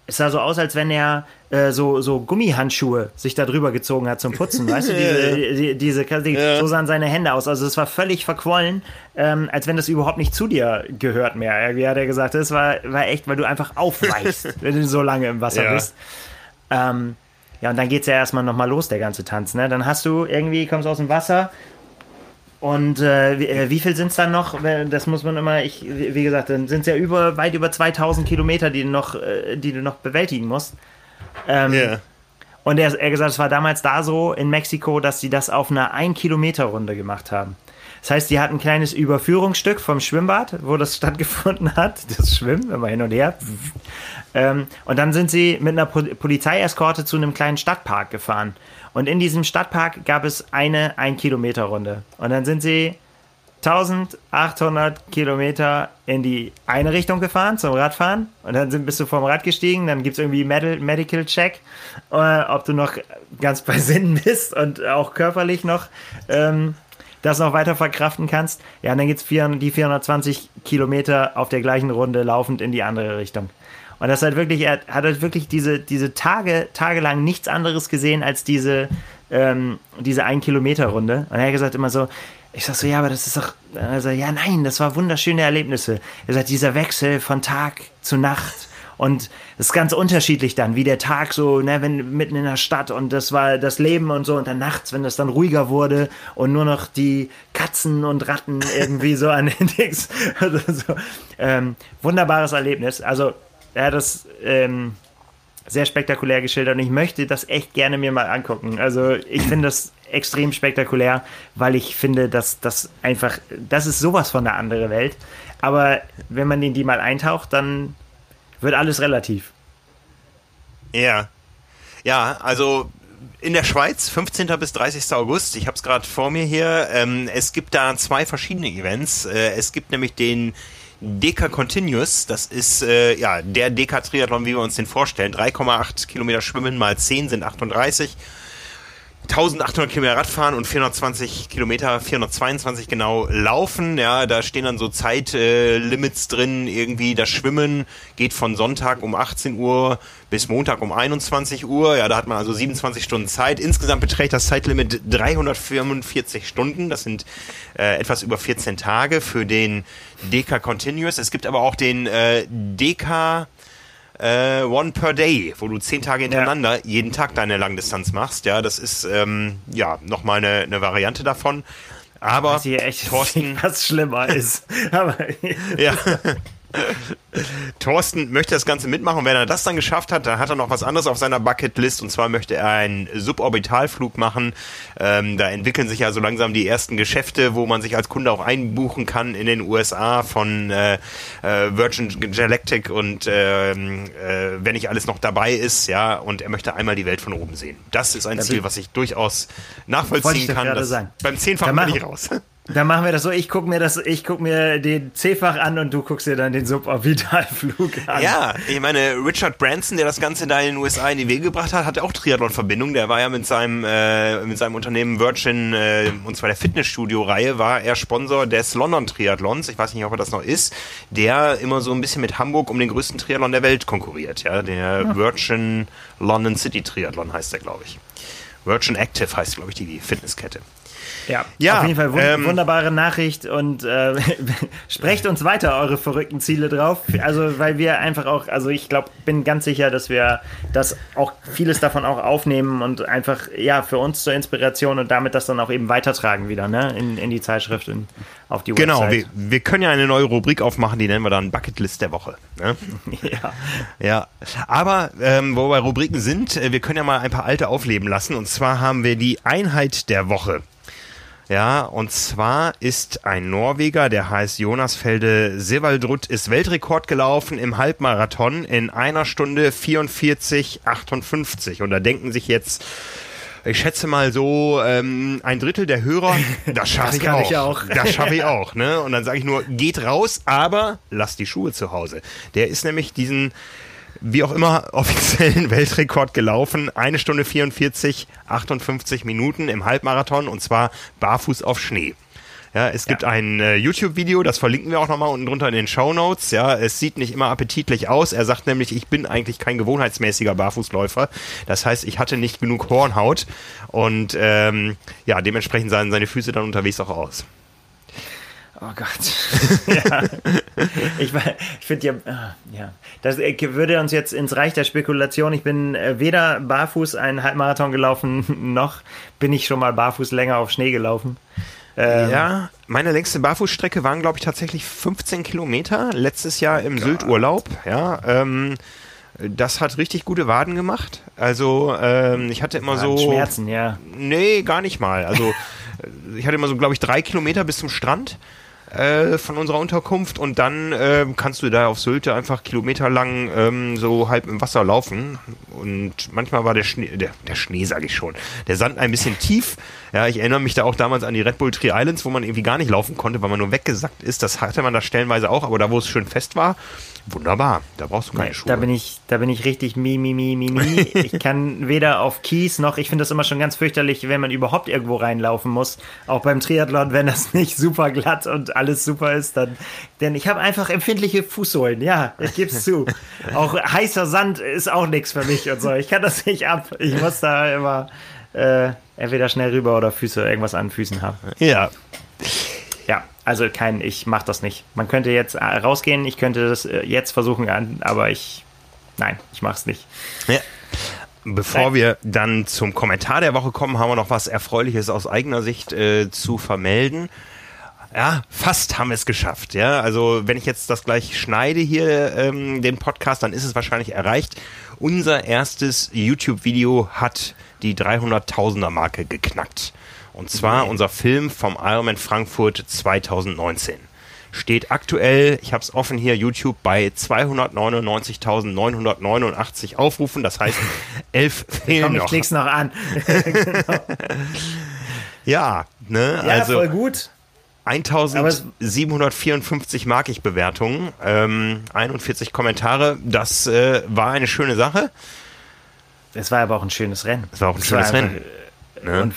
es sah so aus, als wenn er äh, so, so Gummihandschuhe sich da drüber gezogen hat zum Putzen, weißt du? Diese, die, diese, die, ja. so sahen seine Hände aus. Also es war völlig verquollen, ähm, als wenn das überhaupt nicht zu dir gehört mehr. Wie hat er gesagt, das war, war echt, weil du einfach aufweichst, wenn du so lange im Wasser ja. bist. Ähm, ja, und dann geht's ja erstmal nochmal los, der ganze Tanz. Ne? Dann hast du irgendwie, kommst aus dem Wasser, und äh, wie, äh, wie viel sind es dann noch? Das muss man immer, ich, wie gesagt, dann sind es ja über, weit über 2000 Kilometer, die du noch, äh, die du noch bewältigen musst. Ähm, yeah. Und er, er gesagt, es war damals da so in Mexiko, dass sie das auf einer 1-Kilometer-Runde gemacht haben. Das heißt, die hatten ein kleines Überführungsstück vom Schwimmbad, wo das stattgefunden hat. Das Schwimmen, immer hin und her. Ähm, und dann sind sie mit einer Polizeieskorte zu einem kleinen Stadtpark gefahren. Und in diesem Stadtpark gab es eine 1-Kilometer-Runde. Und dann sind sie 1800 Kilometer in die eine Richtung gefahren zum Radfahren und dann sind, bist du vom Rad gestiegen, dann gibt es irgendwie Medical, Medical Check, äh, ob du noch ganz bei Sinnen bist und auch körperlich noch ähm, das noch weiter verkraften kannst. Ja, und dann geht's vier, die 420 Kilometer auf der gleichen Runde laufend in die andere Richtung. Und das halt wirklich, er hat halt wirklich diese, diese Tage, tagelang nichts anderes gesehen als diese, ähm, diese ein Kilometer Runde. Und er hat gesagt immer so, ich sag so, ja, aber das ist doch, also, ja, nein, das war wunderschöne Erlebnisse. Er sagt, dieser Wechsel von Tag zu Nacht und das ist ganz unterschiedlich dann, wie der Tag so, ne, wenn mitten in der Stadt und das war das Leben und so und dann nachts, wenn das dann ruhiger wurde und nur noch die Katzen und Ratten irgendwie so an den Dings. Also so, ähm, wunderbares Erlebnis. Also, er hat das ähm, sehr spektakulär geschildert und ich möchte das echt gerne mir mal angucken. Also, ich finde das extrem spektakulär, weil ich finde, dass das einfach, das ist sowas von der andere Welt. Aber wenn man in die mal eintaucht, dann wird alles relativ. Ja. Ja, also in der Schweiz, 15. bis 30. August. Ich habe es gerade vor mir hier. Ähm, es gibt da zwei verschiedene Events. Äh, es gibt nämlich den Deka Continuous. Das ist äh, ja der Deka Triathlon, wie wir uns den vorstellen. 3,8 Kilometer Schwimmen mal 10 sind 38 1800 Kilometer Radfahren und 420 Kilometer, 422 genau laufen. Ja, da stehen dann so Zeitlimits äh, drin. Irgendwie das Schwimmen geht von Sonntag um 18 Uhr bis Montag um 21 Uhr. Ja, da hat man also 27 Stunden Zeit. Insgesamt beträgt das Zeitlimit 345 Stunden. Das sind äh, etwas über 14 Tage für den DK Continuous. Es gibt aber auch den äh, DK äh, One per Day, wo du zehn Tage hintereinander ja. jeden Tag deine Langdistanz machst. Ja, das ist ähm, ja nochmal eine, eine Variante davon. Aber was hier echt Thorsten, was schlimmer ist. Aber, ja. Thorsten möchte das Ganze mitmachen. wenn er das dann geschafft hat, dann hat er noch was anderes auf seiner Bucketlist. Und zwar möchte er einen Suborbitalflug machen. Ähm, da entwickeln sich ja so langsam die ersten Geschäfte, wo man sich als Kunde auch einbuchen kann in den USA von äh, äh, Virgin Galactic und äh, äh, wenn nicht alles noch dabei ist, ja. Und er möchte einmal die Welt von oben sehen. Das ist ein Ziel, was ich durchaus nachvollziehen kann. Beim Zehnfachen bin ich raus. Dann machen wir das so, ich gucke mir das, ich guck mir den C-Fach an und du guckst dir dann den Suborbitalflug an. Ja, ich meine, Richard Branson, der das Ganze da in den USA in die Wege gebracht hat, hatte auch Triathlon-Verbindung. Der war ja mit seinem, äh, mit seinem Unternehmen Virgin, äh, und zwar der Fitnessstudio-Reihe, war er Sponsor des London Triathlons. Ich weiß nicht, ob er das noch ist, der immer so ein bisschen mit Hamburg um den größten Triathlon der Welt konkurriert. Ja, der ja. Virgin London City Triathlon heißt der, glaube ich. Virgin Active heißt, glaube ich, die Fitnesskette. Ja, ja auf jeden Fall wund ähm, wunderbare Nachricht und äh, sprecht uns weiter eure verrückten Ziele drauf. Also, weil wir einfach auch, also ich glaube, bin ganz sicher, dass wir das auch vieles davon auch aufnehmen und einfach, ja, für uns zur Inspiration und damit das dann auch eben weitertragen wieder, ne, in, in die Zeitschrift und auf die genau, Website. Genau, wir, wir können ja eine neue Rubrik aufmachen, die nennen wir dann Bucketlist der Woche. Ne? ja. Ja. Aber ähm, wo wir Rubriken sind, äh, wir können ja mal ein paar alte aufleben lassen. Und zwar haben wir die Einheit der Woche. Ja, und zwar ist ein Norweger, der heißt Jonas Felde Sevaldrut, ist Weltrekord gelaufen im Halbmarathon in einer Stunde 44, 58. Und da denken sich jetzt, ich schätze mal so ähm, ein Drittel der Hörer, das schaffe ich, auch. ich auch. Das schaffe ich auch. Ne? Und dann sage ich nur, geht raus, aber lasst die Schuhe zu Hause. Der ist nämlich diesen wie auch immer offiziellen Weltrekord gelaufen. Eine Stunde 44, 58 Minuten im Halbmarathon und zwar barfuß auf Schnee. Ja, es gibt ja. ein äh, YouTube-Video, das verlinken wir auch nochmal unten drunter in den Show Notes. Ja, es sieht nicht immer appetitlich aus. Er sagt nämlich, ich bin eigentlich kein gewohnheitsmäßiger Barfußläufer. Das heißt, ich hatte nicht genug Hornhaut und ähm, ja, dementsprechend sahen seine Füße dann unterwegs auch aus. Oh Gott. ja. Ich, ich finde ja, ah, ja, das äh, würde uns jetzt ins Reich der Spekulation. Ich bin äh, weder barfuß einen Halbmarathon gelaufen, noch bin ich schon mal barfuß länger auf Schnee gelaufen. Ähm, ja, meine längste Barfußstrecke waren, glaube ich, tatsächlich 15 Kilometer letztes Jahr im Sylt-Urlaub. Ja, ähm, das hat richtig gute Waden gemacht. Also ähm, ich hatte immer so Schmerzen, ja. Nee, gar nicht mal. Also ich hatte immer so, glaube ich, drei Kilometer bis zum Strand äh, von unserer Unterkunft und dann äh, kannst du da auf Sylte einfach kilometerlang ähm, so halb im Wasser laufen und manchmal war der Schnee, der, der Schnee sage ich schon, der Sand ein bisschen tief. Ja, ich erinnere mich da auch damals an die Red Bull Tree Islands, wo man irgendwie gar nicht laufen konnte, weil man nur weggesackt ist. Das hatte man da stellenweise auch, aber da, wo es schön fest war, wunderbar. Da brauchst du keine Nee, Schuhe. Da bin ich, da bin ich richtig mi, mi, mi, mi, mi. Ich kann weder auf Kies noch, ich finde das immer schon ganz fürchterlich, wenn man überhaupt irgendwo reinlaufen muss. Auch beim Triathlon, wenn das nicht super glatt und alles super ist, dann, denn ich habe einfach empfindliche Fußsohlen. Ja, ich gebe es zu. Auch heißer Sand ist auch nichts für mich und so. Ich kann das nicht ab. Ich muss da immer äh, entweder schnell rüber oder Füße, irgendwas an Füßen haben. ja, Ja, also kein, ich mach das nicht. Man könnte jetzt äh, rausgehen, ich könnte das äh, jetzt versuchen, aber ich, nein, ich mach's nicht. Ja. Bevor Nein. wir dann zum Kommentar der Woche kommen, haben wir noch was Erfreuliches aus eigener Sicht äh, zu vermelden. Ja, fast haben wir es geschafft. Ja, also wenn ich jetzt das gleich schneide hier, ähm, den Podcast, dann ist es wahrscheinlich erreicht. Unser erstes YouTube-Video hat die 300.000er Marke geknackt. Und zwar unser Film vom Ironman Frankfurt 2019 steht aktuell, ich habe es offen hier, YouTube bei 299.989 Aufrufen. Das heißt, elf fehlen Komm, ich noch. klick's noch an. Ja, ne? Ja, also voll gut. Aber es- 1754 mag ich Bewertungen, ähm, 41 Kommentare. Das äh, war eine schöne Sache. Es war aber auch ein schönes Rennen. Es war auch ein Es schönes Rennen. äh, Ne?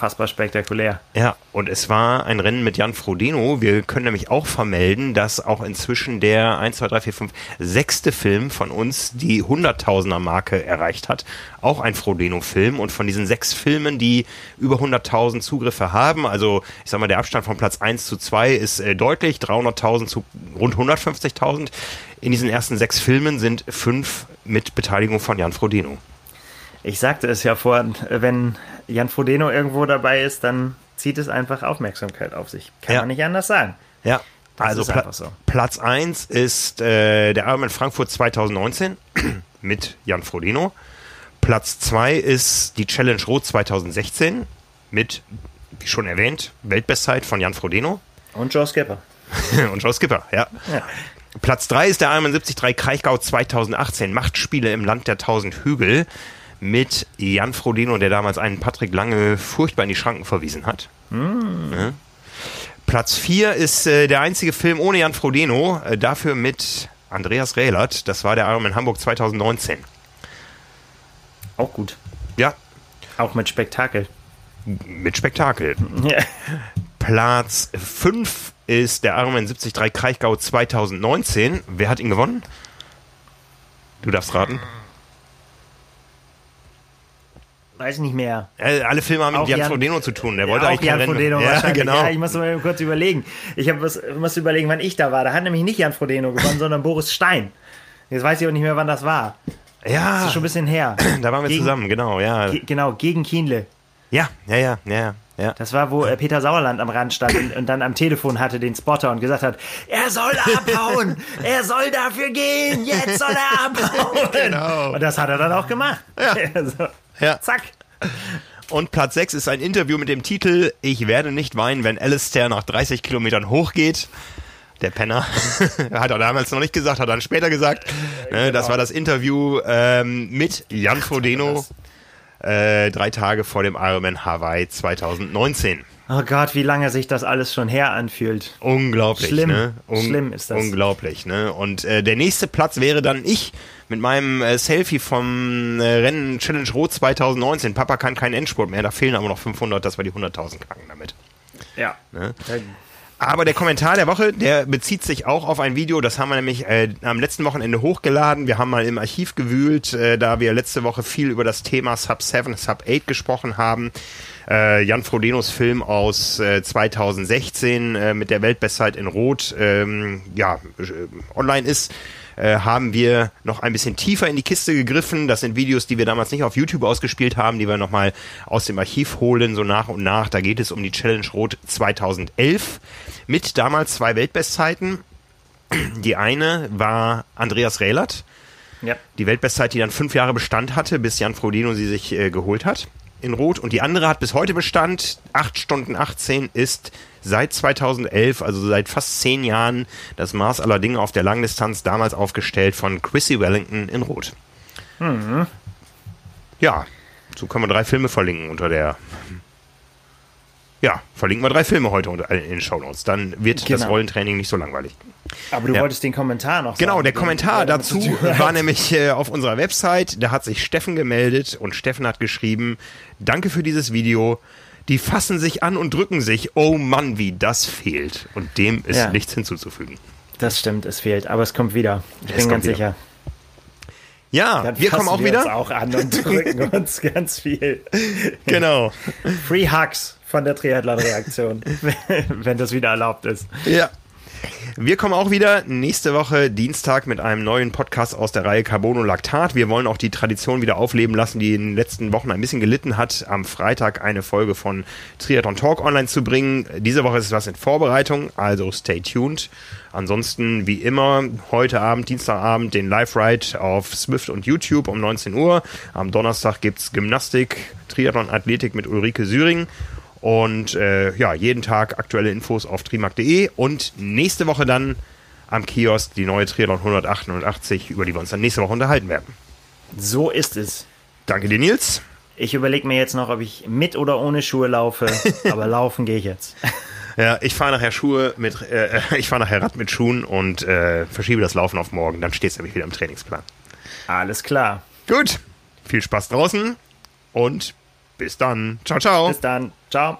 Unfassbar spektakulär. Ja, und es war ein Rennen mit Jan Frodeno. Wir können nämlich auch vermelden, dass auch inzwischen der 1, 2, 3, 4, 5, sechste Film von uns die 100.000er Marke erreicht hat. Auch ein Frodeno-Film. Und von diesen sechs Filmen, die über 100.000 Zugriffe haben, also ich sag mal, der Abstand von Platz 1 zu 2 ist äh, deutlich, 300.000 zu rund 150.000. In diesen ersten sechs Filmen sind fünf mit Beteiligung von Jan Frodeno. Ich sagte es ja vorhin, wenn Jan Frodeno irgendwo dabei ist, dann zieht es einfach Aufmerksamkeit auf sich. Kann Ja. man nicht anders sagen. Ja, Das also Pla so. Platz 1 ist äh, der Ironman Frankfurt 2019 mit Jan Frodeno. Platz 2 ist die Challenge Rot 2016 mit, wie schon erwähnt, Weltbestzeit von Jan Frodeno Und Joe Skipper. und Joe Skipper, ja. Ja. Platz 3 ist der Ironman 73 Kraichgau 2018 Machtspiele im Land der 1000 Hügel mit Jan Frodeno, der damals einen Patrick Lange furchtbar in die Schranken verwiesen hat. Ja. Platz 4 ist äh, der einzige Film ohne Jan Frodeno, äh, dafür mit Andreas Rehlert. Das war der Ironman Hamburg 2019. Auch gut. Ja, Auch mit Spektakel. mit Spektakel. Ja. Platz 5 ist der Ironman 73 Kraichgau 2019. Wer hat ihn gewonnen? Du darfst raten. Weiß nicht mehr. Alle Filme haben mit Jan, Jan- Frodeno zu tun. Der wollte auch eigentlich Jan Frodeno ja, genau. Ja, ich muss mal kurz überlegen. Ich hab was, muss überlegen, wann ich da war. Da hat nämlich nicht Jan Frodeno gewonnen, sondern Boris Stein. Jetzt weiß ich auch nicht mehr, wann das war. Das ja, ist schon ein bisschen her. da waren wir Gegen- zusammen, genau, ja. Ge genau, gegen Kienle. Ja, ja, ja, ja, ja. Das war, wo äh, Peter Sauerland am Rand stand und, und dann am Telefon hatte den Spotter und gesagt hat, er soll abhauen, er soll dafür gehen, jetzt soll er abhauen. Genau. Und das hat er dann auch gemacht. Ja. Also, Ja. Zack. Und Platz 6 ist ein Interview mit dem Titel Ich werde nicht weinen, wenn Alistair nach 30 Kilometern hochgeht. Der Penner. hat er damals noch nicht gesagt, hat er dann später gesagt. Ne, das war das Interview ähm, mit Jan Frodeno. Äh, drei Tage vor dem Ironman Hawaii 2019. Oh Gott, wie lange sich das alles schon her anfühlt. Unglaublich, Schlimm. ne? Schlimm ist das. Unglaublich, ne? Und äh, der nächste Platz wäre dann ich mit meinem äh, Selfie vom äh, Rennen Challenge Rot 2019. Papa kann keinen Endspurt mehr, da fehlen aber noch 500, dass wir die 100.000 knacken damit. Ja. Ne? Aber der Kommentar der Woche, der bezieht sich auch auf ein Video, das haben wir nämlich äh, am letzten Wochenende hochgeladen. Wir haben mal im Archiv gewühlt, äh, da wir letzte Woche viel über das Thema Sub 7, Sub 8 gesprochen haben. Äh, Jan Frodenos Film aus äh, 2016 äh, mit der Weltbestzeit in Rot ähm, ja, äh, online ist äh, haben wir noch ein bisschen tiefer in die Kiste gegriffen. Das sind Videos, die wir damals nicht auf YouTube ausgespielt haben, die wir nochmal aus dem Archiv holen, so nach und nach. Da geht es um die Challenge Rot 2011 mit damals zwei Weltbestzeiten. Die eine war Andreas Rehlert, Ja. die Weltbestzeit, die dann fünf Jahre Bestand hatte, bis Jan Frodeno sie sich äh, geholt hat. In Rot und die andere hat bis heute Bestand. 8 Stunden 18 ist seit 2011, also seit fast zehn Jahren, das Maß aller Dinge auf der Langdistanz damals aufgestellt von Chrissy Wellington in Rot. Mhm. Ja, so können wir drei Filme verlinken unter der. Ja, verlinken wir drei Filme heute in den Show Notes. Dann wird genau. das Rollentraining nicht so langweilig. Aber du ja. wolltest den Kommentar noch Genau, sagen, der Kommentar dazu war nämlich äh, auf unserer Website. Da hat sich Steffen gemeldet und Steffen hat geschrieben: Danke für dieses Video. Die fassen sich an und drücken sich. Oh Mann, wie das fehlt. Und dem ist ja. nichts hinzuzufügen. Das stimmt, es fehlt, aber es kommt wieder. Ich es bin ganz wieder. sicher. Ja, Dann wir kommen auch wir wieder. Uns auch an und drücken uns ganz viel. Genau. Free Hugs von der Triathlon-Reaktion, wenn das wieder erlaubt ist. Ja. Wir kommen auch wieder nächste Woche Dienstag mit einem neuen Podcast aus der Reihe Carbono Lactat. Wir wollen auch die Tradition wieder aufleben lassen, die in den letzten Wochen ein bisschen gelitten hat, am Freitag eine Folge von Triathlon Talk online zu bringen. Diese Woche ist es was in Vorbereitung, also stay tuned. Ansonsten, wie immer, heute Abend, Dienstagabend, den Live-Ride auf Swift und YouTube um 19 Uhr. Am Donnerstag gibt's Gymnastik, Triathlon Athletik mit Ulrike Süring. Und äh, ja, jeden Tag aktuelle Infos auf trimark.de und nächste Woche dann am Kiosk die neue Triathlon 188, über die wir uns dann nächste Woche unterhalten werden. So ist es. Danke dir, Nils. Ich überlege mir jetzt noch, ob ich mit oder ohne Schuhe laufe, aber laufen gehe ich jetzt. Ja, ich fahre nachher Schuhe mit, äh, ich fahre nachher Rad mit Schuhen und äh, verschiebe das Laufen auf morgen. Dann steht es nämlich wieder im Trainingsplan. Alles klar. Gut. Viel Spaß draußen und bis dann. Ciao, ciao. Bis dann. Ciao.